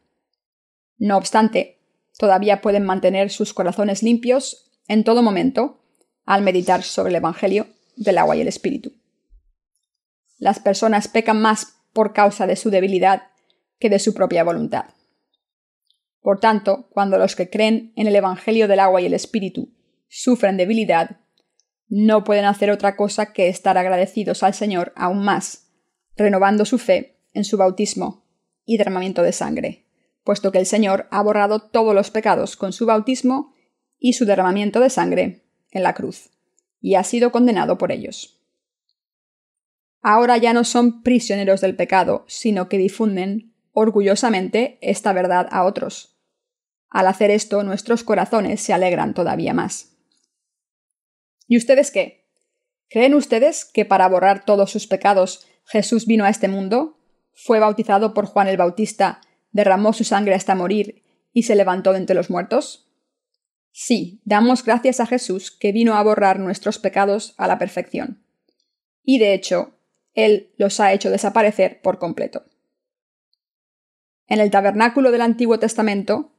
S1: No obstante, todavía pueden mantener sus corazones limpios en todo momento al meditar sobre el Evangelio del agua y el Espíritu. Las personas pecan más por causa de su debilidad que de su propia voluntad. Por tanto, cuando los que creen en el Evangelio del agua y el Espíritu sufren debilidad, no pueden hacer otra cosa que estar agradecidos al Señor aún más, renovando su fe en su bautismo y derramamiento de sangre, puesto que el Señor ha borrado todos los pecados con su bautismo y su derramamiento de sangre en la cruz, y ha sido condenado por ellos. Ahora ya no son prisioneros del pecado, sino que difunden orgullosamente esta verdad a otros, Al hacer esto, nuestros corazones se alegran todavía más. ¿Y ustedes qué? ¿Creen ustedes que para borrar todos sus pecados Jesús vino a este mundo? ¿Fue bautizado por Juan el Bautista, derramó su sangre hasta morir y se levantó de entre los muertos? Sí, damos gracias a Jesús que vino a borrar nuestros pecados a la perfección. Y de hecho, Él los ha hecho desaparecer por completo. En el tabernáculo del Antiguo Testamento,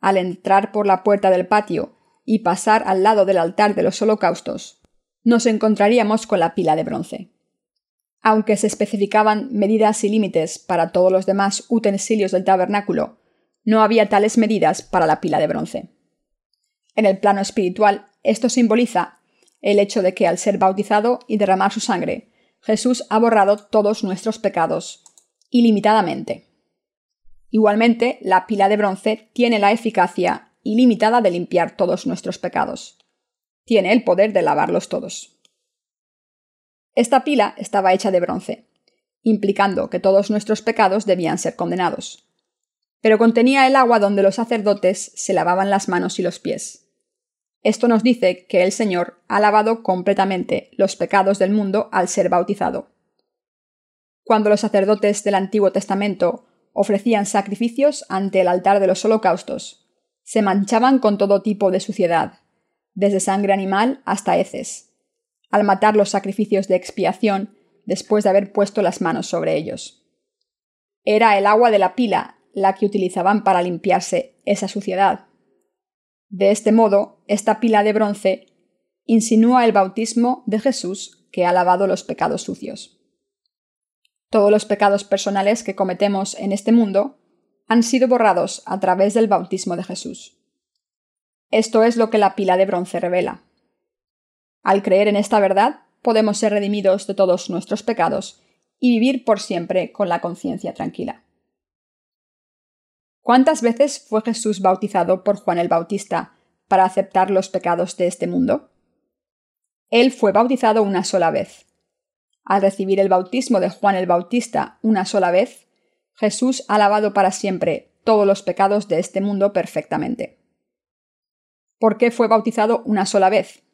S1: al entrar por la puerta del patio y pasar al lado del altar de los holocaustos, nos encontraríamos con la pila de bronce. Aunque se especificaban medidas y límites para todos los demás utensilios del tabernáculo, no había tales medidas para la pila de bronce. En el plano espiritual, esto simboliza el hecho de que al ser bautizado y derramar su sangre, Jesús ha borrado todos nuestros pecados, ilimitadamente. Igualmente, la pila de bronce tiene la eficacia ilimitada de limpiar todos nuestros pecados. Tiene el poder de lavarlos todos. Esta pila estaba hecha de bronce, implicando que todos nuestros pecados debían ser condenados. Pero contenía el agua donde los sacerdotes se lavaban las manos y los pies. Esto nos dice que el Señor ha lavado completamente los pecados del mundo al ser bautizado. Cuando los sacerdotes del Antiguo Testamento ofrecían sacrificios ante el altar de los holocaustos. Se manchaban con todo tipo de suciedad, desde sangre animal hasta heces, al matar los sacrificios de expiación después de haber puesto las manos sobre ellos. Era el agua de la pila la que utilizaban para limpiarse esa suciedad. De este modo, esta pila de bronce insinúa el bautismo de Jesús que ha lavado los pecados sucios. Todos los pecados personales que cometemos en este mundo han sido borrados a través del bautismo de Jesús. Esto es lo que la pila de bronce revela. Al creer en esta verdad, podemos ser redimidos de todos nuestros pecados y vivir por siempre con la conciencia tranquila. ¿Cuántas veces fue Jesús bautizado por Juan el Bautista para aceptar los pecados de este mundo? Él fue bautizado una sola vez, al recibir el bautismo de Juan el Bautista una sola vez, Jesús ha lavado para siempre todos los pecados de este mundo perfectamente. ¿Por qué fue bautizado una sola vez?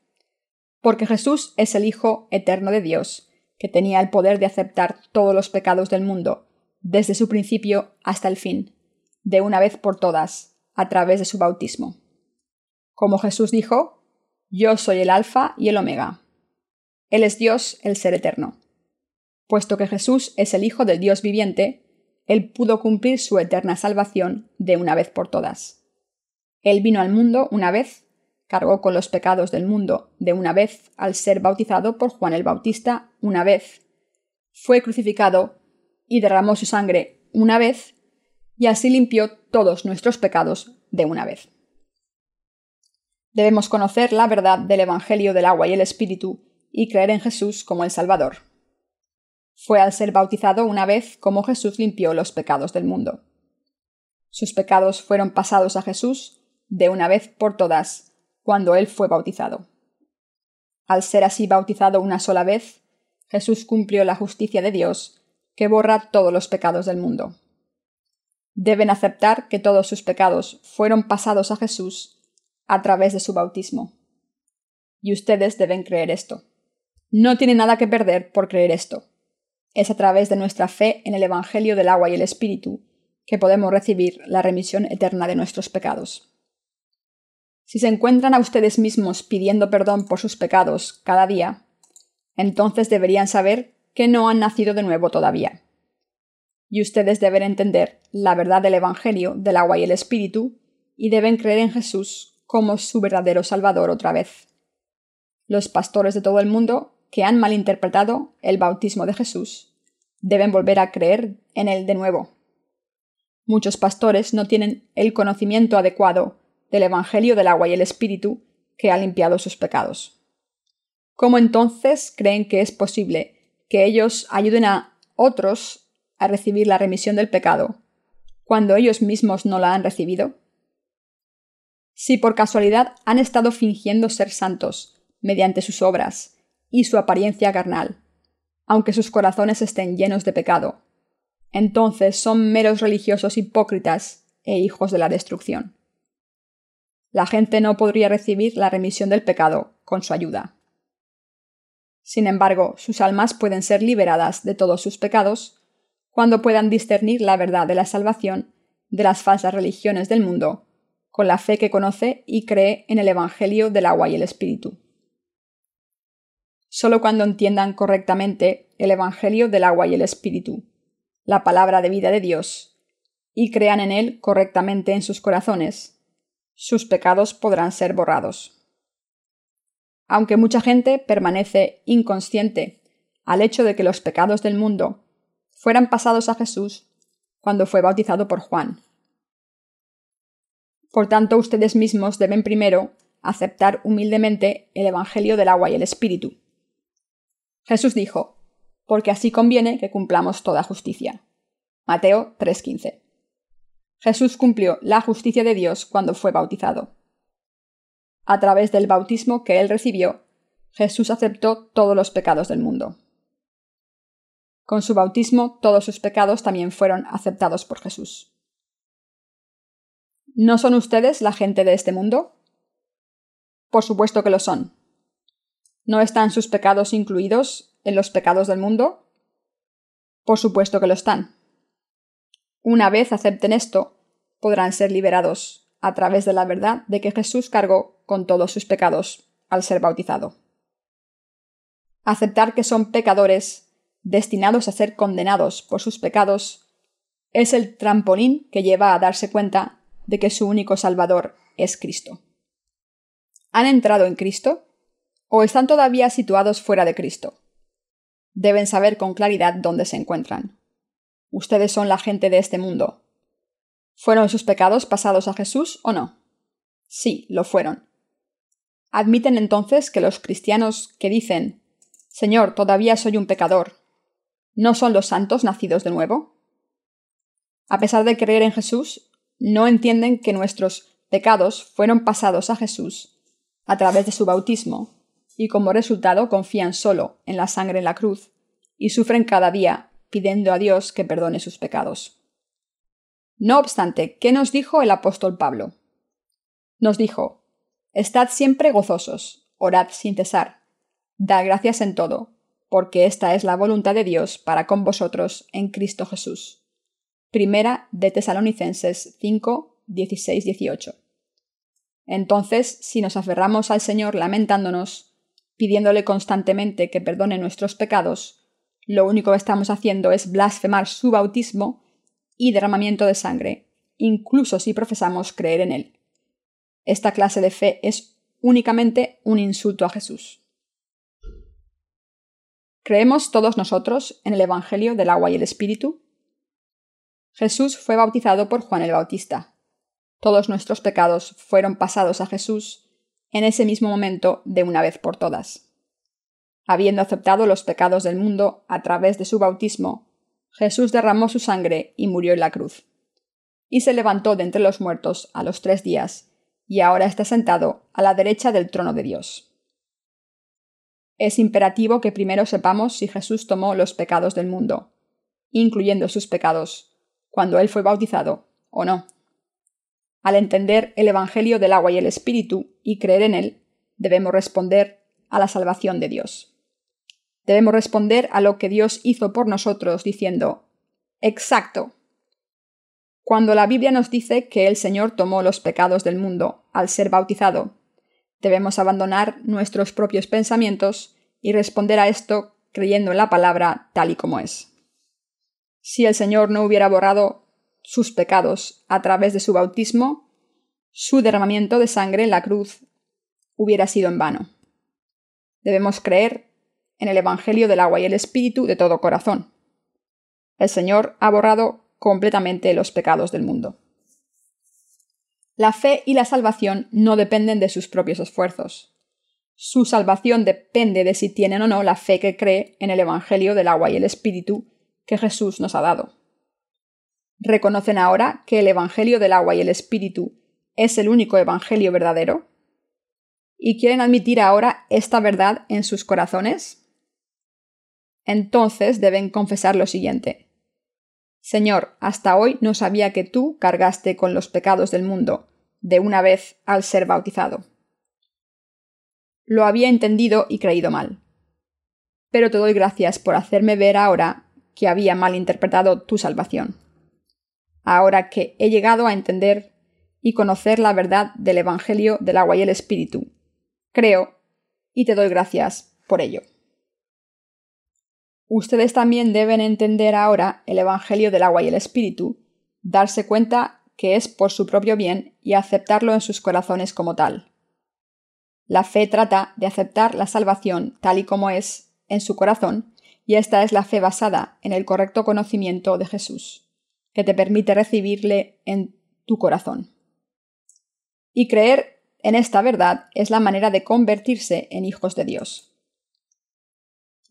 S1: Porque Jesús es el Hijo eterno de Dios, que tenía el poder de aceptar todos los pecados del mundo, desde su principio hasta el fin, de una vez por todas, a través de su bautismo. Como Jesús dijo, Yo soy el Alfa y el Omega. Él es Dios, el Ser eterno. Puesto que Jesús es el Hijo del Dios viviente, Él pudo cumplir su eterna salvación de una vez por todas. Él vino al mundo una vez, cargó con los pecados del mundo de una vez al ser bautizado por Juan el Bautista una vez, fue crucificado y derramó su sangre una vez, y así limpió todos nuestros pecados de una vez. Debemos conocer la verdad del Evangelio del agua y el Espíritu y creer en Jesús como el Salvador. Fue al ser bautizado una vez como Jesús limpió los pecados del mundo. Sus pecados fueron pasados a Jesús de una vez por todas cuando él fue bautizado. Al ser así bautizado una sola vez, Jesús cumplió la justicia de Dios, que borra todos los pecados del mundo. Deben aceptar que todos sus pecados fueron pasados a Jesús a través de su bautismo. Y ustedes deben creer esto. No tienen nada que perder por creer esto. Es a través de nuestra fe en el Evangelio del agua y el Espíritu que podemos recibir la remisión eterna de nuestros pecados. Si se encuentran a ustedes mismos pidiendo perdón por sus pecados cada día, entonces deberían saber que no han nacido de nuevo todavía. Y ustedes deben entender la verdad del Evangelio del agua y el Espíritu y deben creer en Jesús como su verdadero Salvador otra vez. Los pastores de todo el mundo que han malinterpretado el bautismo de Jesús deben volver a creer en él de nuevo. Muchos pastores no tienen el conocimiento adecuado del Evangelio del agua y el Espíritu que ha limpiado sus pecados. ¿Cómo entonces creen que es posible que ellos ayuden a otros a recibir la remisión del pecado cuando ellos mismos no la han recibido? Si por casualidad han estado fingiendo ser santos mediante sus obras y su apariencia carnal, aunque sus corazones estén llenos de pecado. Entonces son meros religiosos hipócritas e hijos de la destrucción. la gente no podría recibir la remisión del pecado con su ayuda. Sin embargo, sus almas pueden ser liberadas de todos sus pecados cuando puedan discernir la verdad de la salvación de las falsas religiones del mundo, con la fe que conoce y cree en el Evangelio del agua y el Espíritu. Solo cuando entiendan correctamente el Evangelio del agua y el Espíritu, la palabra de vida de Dios, y crean en él correctamente en sus corazones, sus pecados podrán ser borrados. Aunque mucha gente permanece inconsciente al hecho de que los pecados del mundo fueran pasados a Jesús cuando fue bautizado por Juan. Por tanto, ustedes mismos deben primero aceptar humildemente el Evangelio del agua y el Espíritu. Jesús dijo, porque así conviene que cumplamos toda justicia. Mateo 3:15. Jesús cumplió la justicia de Dios cuando fue bautizado. A través del bautismo que él recibió, Jesús aceptó todos los pecados del mundo. Con su bautismo todos sus pecados también fueron aceptados por Jesús. ¿No son ustedes la gente de este mundo? Por supuesto que lo son. ¿No están sus pecados incluidos en los pecados del mundo? Por supuesto que lo están. Una vez acepten esto, podrán ser liberados a través de la verdad de que Jesús cargó con todos sus pecados al ser bautizado. Aceptar que son pecadores destinados a ser condenados por sus pecados es el trampolín que lleva a darse cuenta de que su único Salvador es Cristo. ¿Han entrado en Cristo? ¿O están todavía situados fuera de Cristo? Deben saber con claridad dónde se encuentran. Ustedes son la gente de este mundo. ¿Fueron sus pecados pasados a Jesús o no? Sí, lo fueron. ¿Admiten entonces que los cristianos que dicen Señor, todavía soy un pecador, no son los santos nacidos de nuevo? A pesar de creer en Jesús, no entienden que nuestros pecados fueron pasados a Jesús a través de su bautismo, y como resultado confían solo en la sangre en la cruz, y sufren cada día pidiendo a Dios que perdone sus pecados. No obstante, ¿qué nos dijo el apóstol Pablo? Nos dijo, Estad siempre gozosos, orad sin cesar, dad gracias en todo, porque esta es la voluntad de Dios para con vosotros en Cristo Jesús. Primera de Tesalonicenses 5, 16, 18. Entonces, si nos aferramos al Señor lamentándonos, pidiéndole constantemente que perdone nuestros pecados, lo único que estamos haciendo es blasfemar su bautismo y derramamiento de sangre, incluso si profesamos creer en él. Esta clase de fe es únicamente un insulto a Jesús. ¿Creemos todos nosotros en el Evangelio del agua y el Espíritu? Jesús fue bautizado por Juan el Bautista. Todos nuestros pecados fueron pasados a Jesús en ese mismo momento de una vez por todas. Habiendo aceptado los pecados del mundo a través de su bautismo, Jesús derramó su sangre y murió en la cruz. Y se levantó de entre los muertos a los tres días, y ahora está sentado a la derecha del trono de Dios. Es imperativo que primero sepamos si Jesús tomó los pecados del mundo, incluyendo sus pecados, cuando él fue bautizado, o no. Al entender el Evangelio del agua y el Espíritu y creer en él, debemos responder a la salvación de Dios. Debemos responder a lo que Dios hizo por nosotros diciendo, exacto. Cuando la Biblia nos dice que el Señor tomó los pecados del mundo al ser bautizado, debemos abandonar nuestros propios pensamientos y responder a esto creyendo en la palabra tal y como es. Si el Señor no hubiera borrado sus pecados a través de su bautismo, su derramamiento de sangre en la cruz hubiera sido en vano. Debemos creer en el Evangelio del agua y el Espíritu de todo corazón. El Señor ha borrado completamente los pecados del mundo. La fe y la salvación no dependen de sus propios esfuerzos. Su salvación depende de si tienen o no la fe que cree en el Evangelio del agua y el Espíritu que Jesús nos ha dado. ¿Reconocen ahora que el Evangelio del agua y el Espíritu es el único Evangelio verdadero? ¿Y quieren admitir ahora esta verdad en sus corazones? entonces deben confesar lo siguiente. Señor, hasta hoy no sabía que tú cargaste con los pecados del mundo, de una vez al ser bautizado. Lo había entendido y creído mal. Pero te doy gracias por hacerme ver ahora que había malinterpretado tu salvación. Ahora que he llegado a entender y conocer la verdad del Evangelio del agua y el Espíritu, creo y te doy gracias por ello. Ustedes también deben entender ahora el Evangelio del agua y el Espíritu, darse cuenta que es por su propio bien y aceptarlo en sus corazones como tal. La fe trata de aceptar la salvación tal y como es en su corazón, y esta es la fe basada en el correcto conocimiento de Jesús, que te permite recibirle en tu corazón. Y creer en esta verdad es la manera de convertirse en hijos de Dios.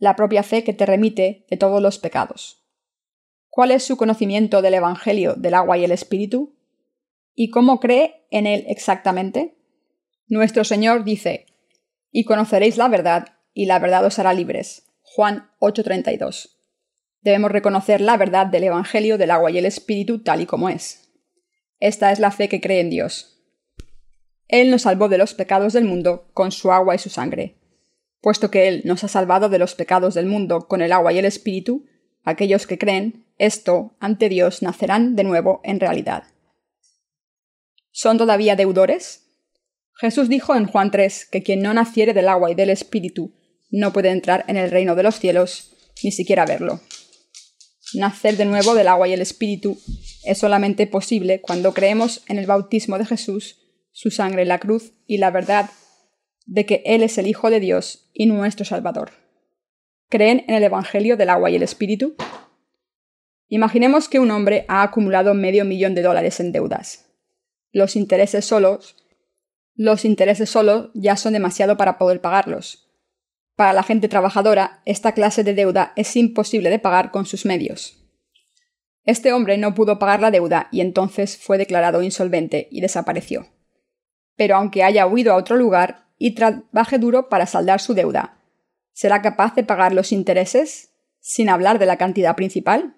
S1: La propia fe que te remite de todos los pecados. ¿Cuál es su conocimiento del Evangelio del agua y el Espíritu? ¿Y cómo cree en él exactamente? Nuestro Señor dice, y conoceréis la verdad, y la verdad os hará libres. Juan 8:32. Debemos reconocer la verdad del Evangelio del agua y el Espíritu tal y como es. Esta es la fe que cree en Dios. Él nos salvó de los pecados del mundo con su agua y su sangre. Puesto que Él nos ha salvado de los pecados del mundo con el agua y el Espíritu, aquellos que creen esto ante Dios nacerán de nuevo en realidad. ¿Son todavía deudores? Jesús dijo en Juan 3 que quien no naciere del agua y del Espíritu no puede entrar en el reino de los cielos, ni siquiera verlo. Nacer de nuevo del agua y el Espíritu es solamente posible cuando creemos en el bautismo de Jesús su sangre la cruz y la verdad de que Él es el Hijo de Dios y nuestro Salvador. ¿Creen en el Evangelio del agua y el Espíritu? Imaginemos que un hombre ha acumulado medio millón de dólares en deudas. Los intereses solos, los intereses solos ya son demasiado para poder pagarlos. Para la gente trabajadora, esta clase de deuda es imposible de pagar con sus medios. Este hombre no pudo pagar la deuda y entonces fue declarado insolvente y desapareció pero aunque haya huido a otro lugar y trabaje duro para saldar su deuda, ¿será capaz de pagar los intereses sin hablar de la cantidad principal?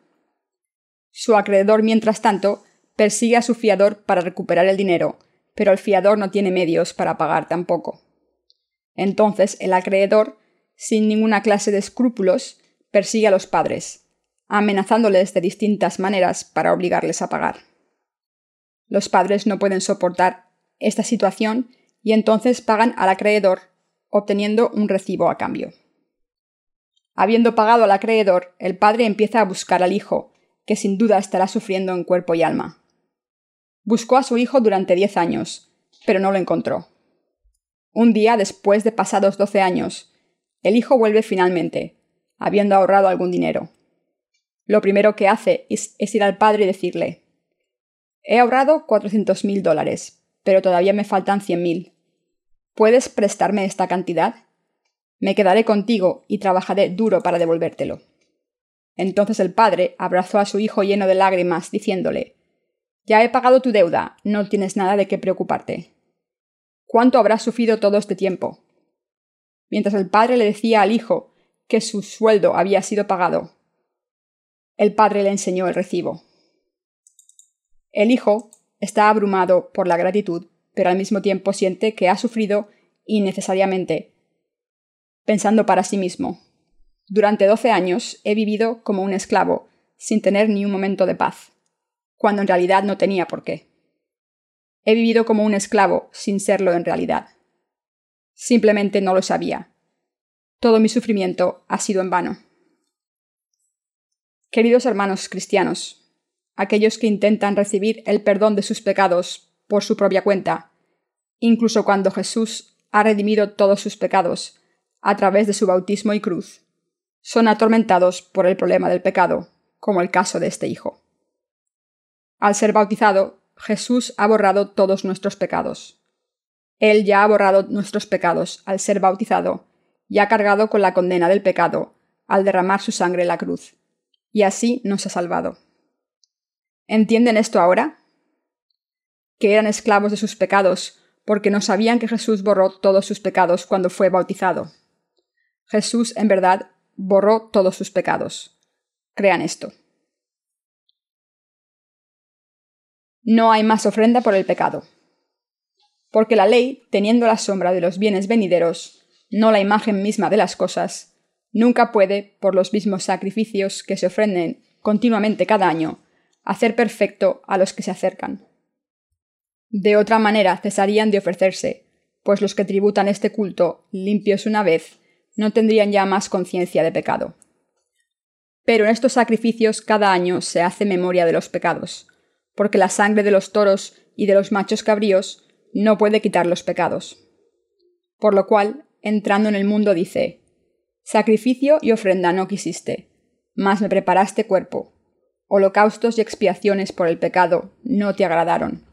S1: Su acreedor, mientras tanto, persigue a su fiador para recuperar el dinero, pero el fiador no tiene medios para pagar tampoco. Entonces el acreedor, sin ninguna clase de escrúpulos, persigue a los padres, amenazándoles de distintas maneras para obligarles a pagar. Los padres no pueden soportar esta situación y entonces pagan al acreedor, obteniendo un recibo a cambio. Habiendo pagado al acreedor, el padre empieza a buscar al hijo, que sin duda estará sufriendo en cuerpo y alma. Buscó a su hijo durante diez años, pero no lo encontró. Un día después de pasados doce años, el hijo vuelve finalmente, habiendo ahorrado algún dinero. Lo primero que hace es, ir al padre y decirle He ahorrado cuatrocientos mil dólares, pero todavía me faltan cien mil. ¿Puedes prestarme esta cantidad? Me quedaré contigo y trabajaré duro para devolvértelo. Entonces el padre abrazó a su hijo lleno de lágrimas, diciéndole Ya he pagado tu deuda, no tienes nada de qué preocuparte. ¿Cuánto habrás sufrido todo este tiempo? Mientras el padre le decía al hijo que su sueldo había sido pagado, el padre le enseñó el recibo. El hijo, Está abrumado por la gratitud, pero al mismo tiempo siente que ha sufrido innecesariamente, pensando para sí mismo. Durante doce años he vivido como un esclavo, sin tener ni un momento de paz, cuando en realidad no tenía por qué. He vivido como un esclavo, sin serlo en realidad. Simplemente no lo sabía. Todo mi sufrimiento ha sido en vano. Queridos hermanos cristianos, aquellos que intentan recibir el perdón de sus pecados por su propia cuenta, incluso cuando Jesús ha redimido todos sus pecados a través de su bautismo y cruz, son atormentados por el problema del pecado, como el caso de este hijo. Al ser bautizado, Jesús ha borrado todos nuestros pecados. Él ya ha borrado nuestros pecados al ser bautizado y ha cargado con la condena del pecado al derramar su sangre en la cruz, y así nos ha salvado. ¿Entienden esto ahora? Que eran esclavos de sus pecados, porque no sabían que Jesús borró todos sus pecados cuando fue bautizado. Jesús, en verdad, borró todos sus pecados. Crean esto. No hay más ofrenda por el pecado. Porque la ley, teniendo la sombra de los bienes venideros, no la imagen misma de las cosas, nunca puede, por los mismos sacrificios que se ofrenden continuamente cada año, hacer perfecto a los que se acercan. De otra manera cesarían de ofrecerse, pues los que tributan este culto, limpios una vez, no tendrían ya más conciencia de pecado. Pero en estos sacrificios cada año se hace memoria de los pecados, porque la sangre de los toros y de los machos cabríos no puede quitar los pecados. Por lo cual, entrando en el mundo, dice, Sacrificio y ofrenda no quisiste, mas me preparaste cuerpo. Holocaustos y expiaciones por el pecado no te agradaron.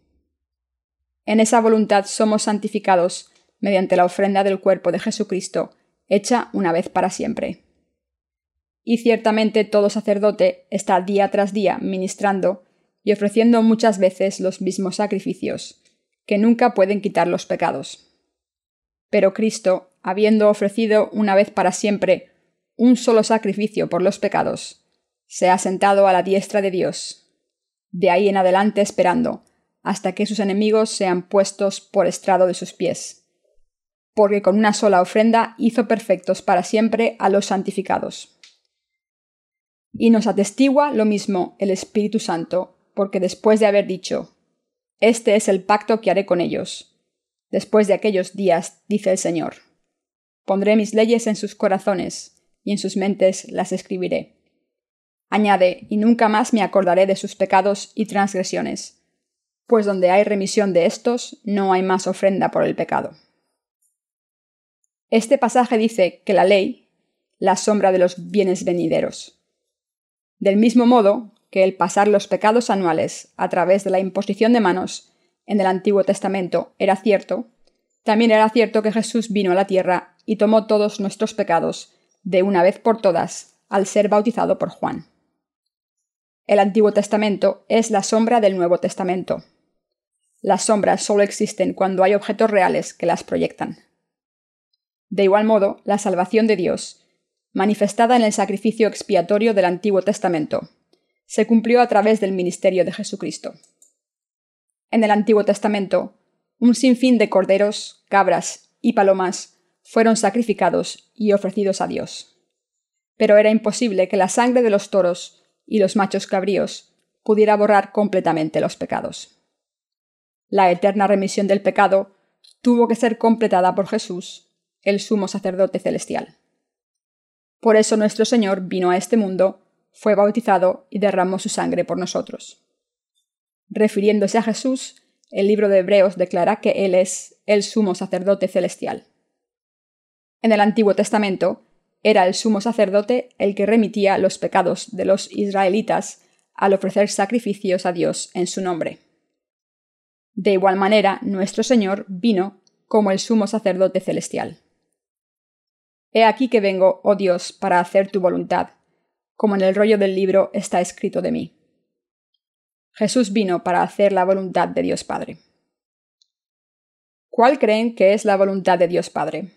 S1: En esa voluntad somos santificados mediante la ofrenda del cuerpo de Jesucristo, hecha una vez para siempre. Y ciertamente todo sacerdote está día tras día ministrando y ofreciendo muchas veces los mismos sacrificios, que nunca pueden quitar los pecados. Pero Cristo, habiendo ofrecido una vez para siempre un solo sacrificio por los pecados, se ha sentado a la diestra de Dios, de ahí en adelante esperando, hasta que sus enemigos sean puestos por estrado de sus pies, porque con una sola ofrenda hizo perfectos para siempre a los santificados. Y nos atestigua lo mismo el Espíritu Santo, porque después de haber dicho, Este es el pacto que haré con ellos, después de aquellos días, dice el Señor, pondré mis leyes en sus corazones, y en sus mentes las escribiré. Añade, y nunca más me acordaré de sus pecados y transgresiones, pues donde hay remisión de estos, no hay más ofrenda por el pecado. Este pasaje dice que la ley, la sombra de los bienes venideros. Del mismo modo que el pasar los pecados anuales a través de la imposición de manos en el Antiguo Testamento era cierto, también era cierto que Jesús vino a la tierra y tomó todos nuestros pecados de una vez por todas al ser bautizado por Juan. El Antiguo Testamento es la sombra del Nuevo Testamento. Las sombras solo existen cuando hay objetos reales que las proyectan. De igual modo, la salvación de Dios manifestada en el sacrificio expiatorio del Antiguo Testamento, se cumplió a través del ministerio de Jesucristo. En el Antiguo Testamento, un sinfín de corderos, cabras y palomas fueron sacrificados y ofrecidos a Dios. Pero era imposible que la sangre de los toros y los machos cabríos pudiera borrar completamente los pecados. La eterna remisión del pecado tuvo que ser completada por Jesús, el sumo sacerdote celestial. Por eso nuestro Señor vino a este mundo, fue bautizado y derramó su sangre por nosotros. Refiriéndose a Jesús, el libro de Hebreos declara que Él es el sumo sacerdote celestial. En el Antiguo Testamento, era el sumo sacerdote el que remitía los pecados de los israelitas al ofrecer sacrificios a Dios en su nombre. De igual manera, nuestro Señor vino como el sumo sacerdote celestial. He aquí que vengo, oh Dios, para hacer tu voluntad, como en el rollo del libro está escrito de mí. Jesús vino para hacer la voluntad de Dios Padre. ¿Cuál creen que es la voluntad de Dios Padre?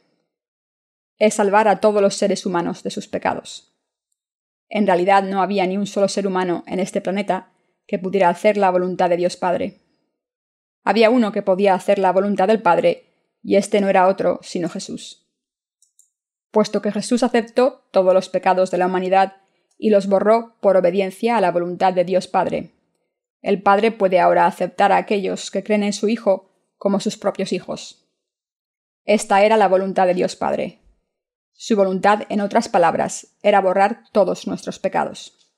S1: Es salvar a todos los seres humanos de sus pecados. En realidad no había ni un solo ser humano en este planeta que pudiera hacer la voluntad de Dios Padre. Había uno que podía hacer la voluntad del Padre, y este no era otro sino Jesús puesto que Jesús aceptó todos los pecados de la humanidad y los borró por obediencia a la voluntad de Dios Padre. El Padre puede ahora aceptar a aquellos que creen en su Hijo como sus propios hijos. Esta era la voluntad de Dios Padre. Su voluntad, en otras palabras, era borrar todos nuestros pecados.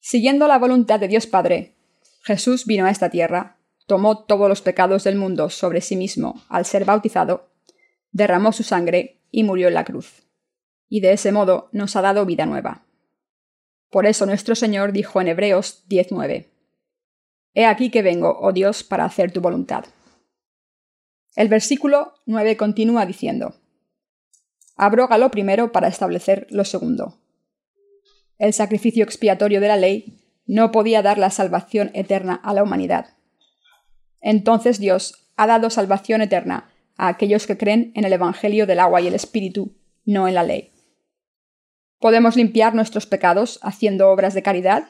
S1: Siguiendo la voluntad de Dios Padre, Jesús vino a esta tierra, tomó todos los pecados del mundo sobre sí mismo al ser bautizado, derramó su sangre y murió en la cruz. Y de ese modo nos ha dado vida nueva. Por eso nuestro Señor dijo en Hebreos 19, He aquí que vengo, oh Dios, para hacer tu voluntad. El versículo 9 continúa diciendo, Abroga lo primero para establecer lo segundo. El sacrificio expiatorio de la ley no podía dar la salvación eterna a la humanidad. Entonces Dios ha dado salvación eterna a aquellos que creen en el Evangelio del agua y el Espíritu, no en la ley. ¿Podemos limpiar nuestros pecados haciendo obras de caridad?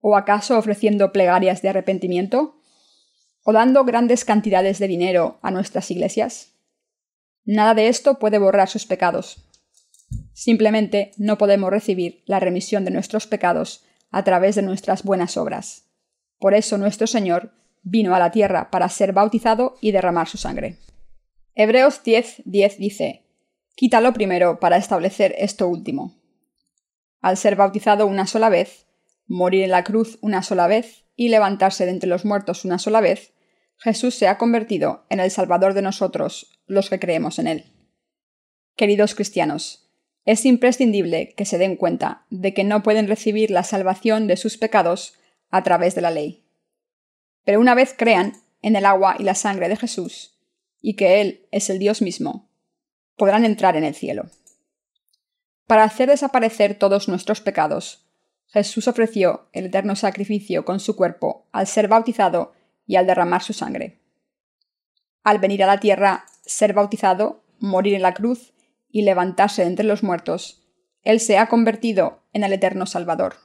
S1: ¿O acaso ofreciendo plegarias de arrepentimiento? ¿O dando grandes cantidades de dinero a nuestras iglesias? Nada de esto puede borrar sus pecados. Simplemente no podemos recibir la remisión de nuestros pecados a través de nuestras buenas obras. Por eso nuestro Señor vino a la tierra para ser bautizado y derramar su sangre. Hebreos 10, 10 dice, Quítalo primero para establecer esto último. Al ser bautizado una sola vez, morir en la cruz una sola vez y levantarse de entre los muertos una sola vez, Jesús se ha convertido en el Salvador de nosotros, los que creemos en Él. Queridos cristianos, es imprescindible que se den cuenta de que no pueden recibir la salvación de sus pecados a través de la ley. Pero una vez crean en el agua y la sangre de Jesús, y que Él es el Dios mismo, podrán entrar en el cielo. Para hacer desaparecer todos nuestros pecados, Jesús ofreció el eterno sacrificio con su cuerpo al ser bautizado y al derramar su sangre. Al venir a la tierra, ser bautizado, morir en la cruz y levantarse entre los muertos, Él se ha convertido en el eterno Salvador.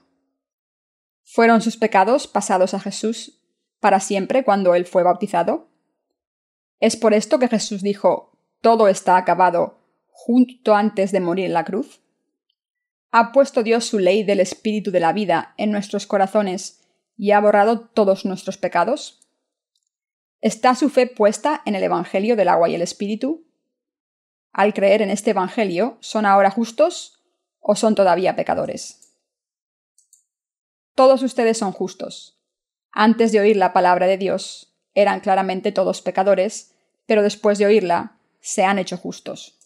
S1: ¿Fueron sus pecados pasados a Jesús para siempre cuando Él fue bautizado? Es por esto que Jesús dijo, todo está acabado, justo antes de morir en la cruz. ¿Ha puesto Dios su ley del Espíritu de la vida en nuestros corazones y ha borrado todos nuestros pecados? ¿Está su fe puesta en el Evangelio del agua y el Espíritu? Al creer en este Evangelio, ¿son ahora justos o son todavía pecadores? Todos ustedes son justos. Antes de oír la palabra de Dios, eran claramente todos pecadores, pero después de oírla, se han hecho justos.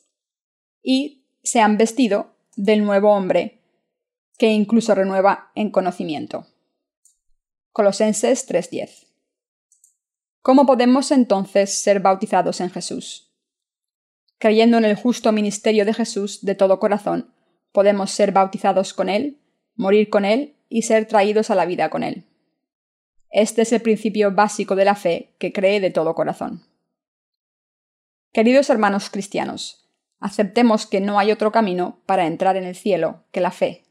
S1: Y se han vestido del nuevo hombre, que incluso renueva en conocimiento. Colosenses 3:10. ¿Cómo podemos entonces ser bautizados en Jesús? Creyendo en el justo ministerio de Jesús de todo corazón, podemos ser bautizados con Él, morir con Él y ser traídos a la vida con Él. Este es el principio básico de la fe que cree de todo corazón. Queridos hermanos cristianos, aceptemos que no hay otro camino para entrar en el cielo que la fe.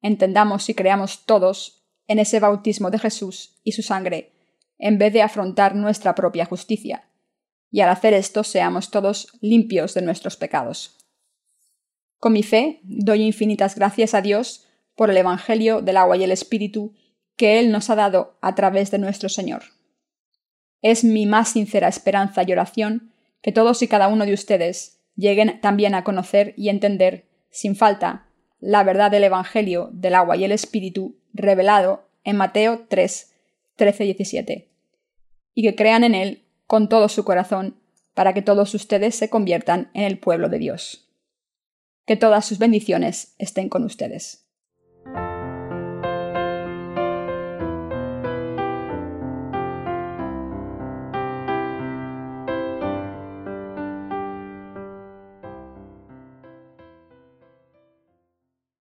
S1: Entendamos y creamos todos en ese bautismo de Jesús y su sangre, en vez de afrontar nuestra propia justicia, y al hacer esto seamos todos limpios de nuestros pecados. Con mi fe doy infinitas gracias a Dios por el Evangelio del agua y el Espíritu que Él nos ha dado a través de nuestro Señor. Es mi más sincera esperanza y oración que todos y cada uno de ustedes lleguen también a conocer y entender, sin falta, la verdad del Evangelio del agua y el Espíritu revelado en Mateo 3, 13 y 17, y que crean en él con todo su corazón para que todos ustedes se conviertan en el pueblo de Dios. Que todas sus bendiciones estén con ustedes.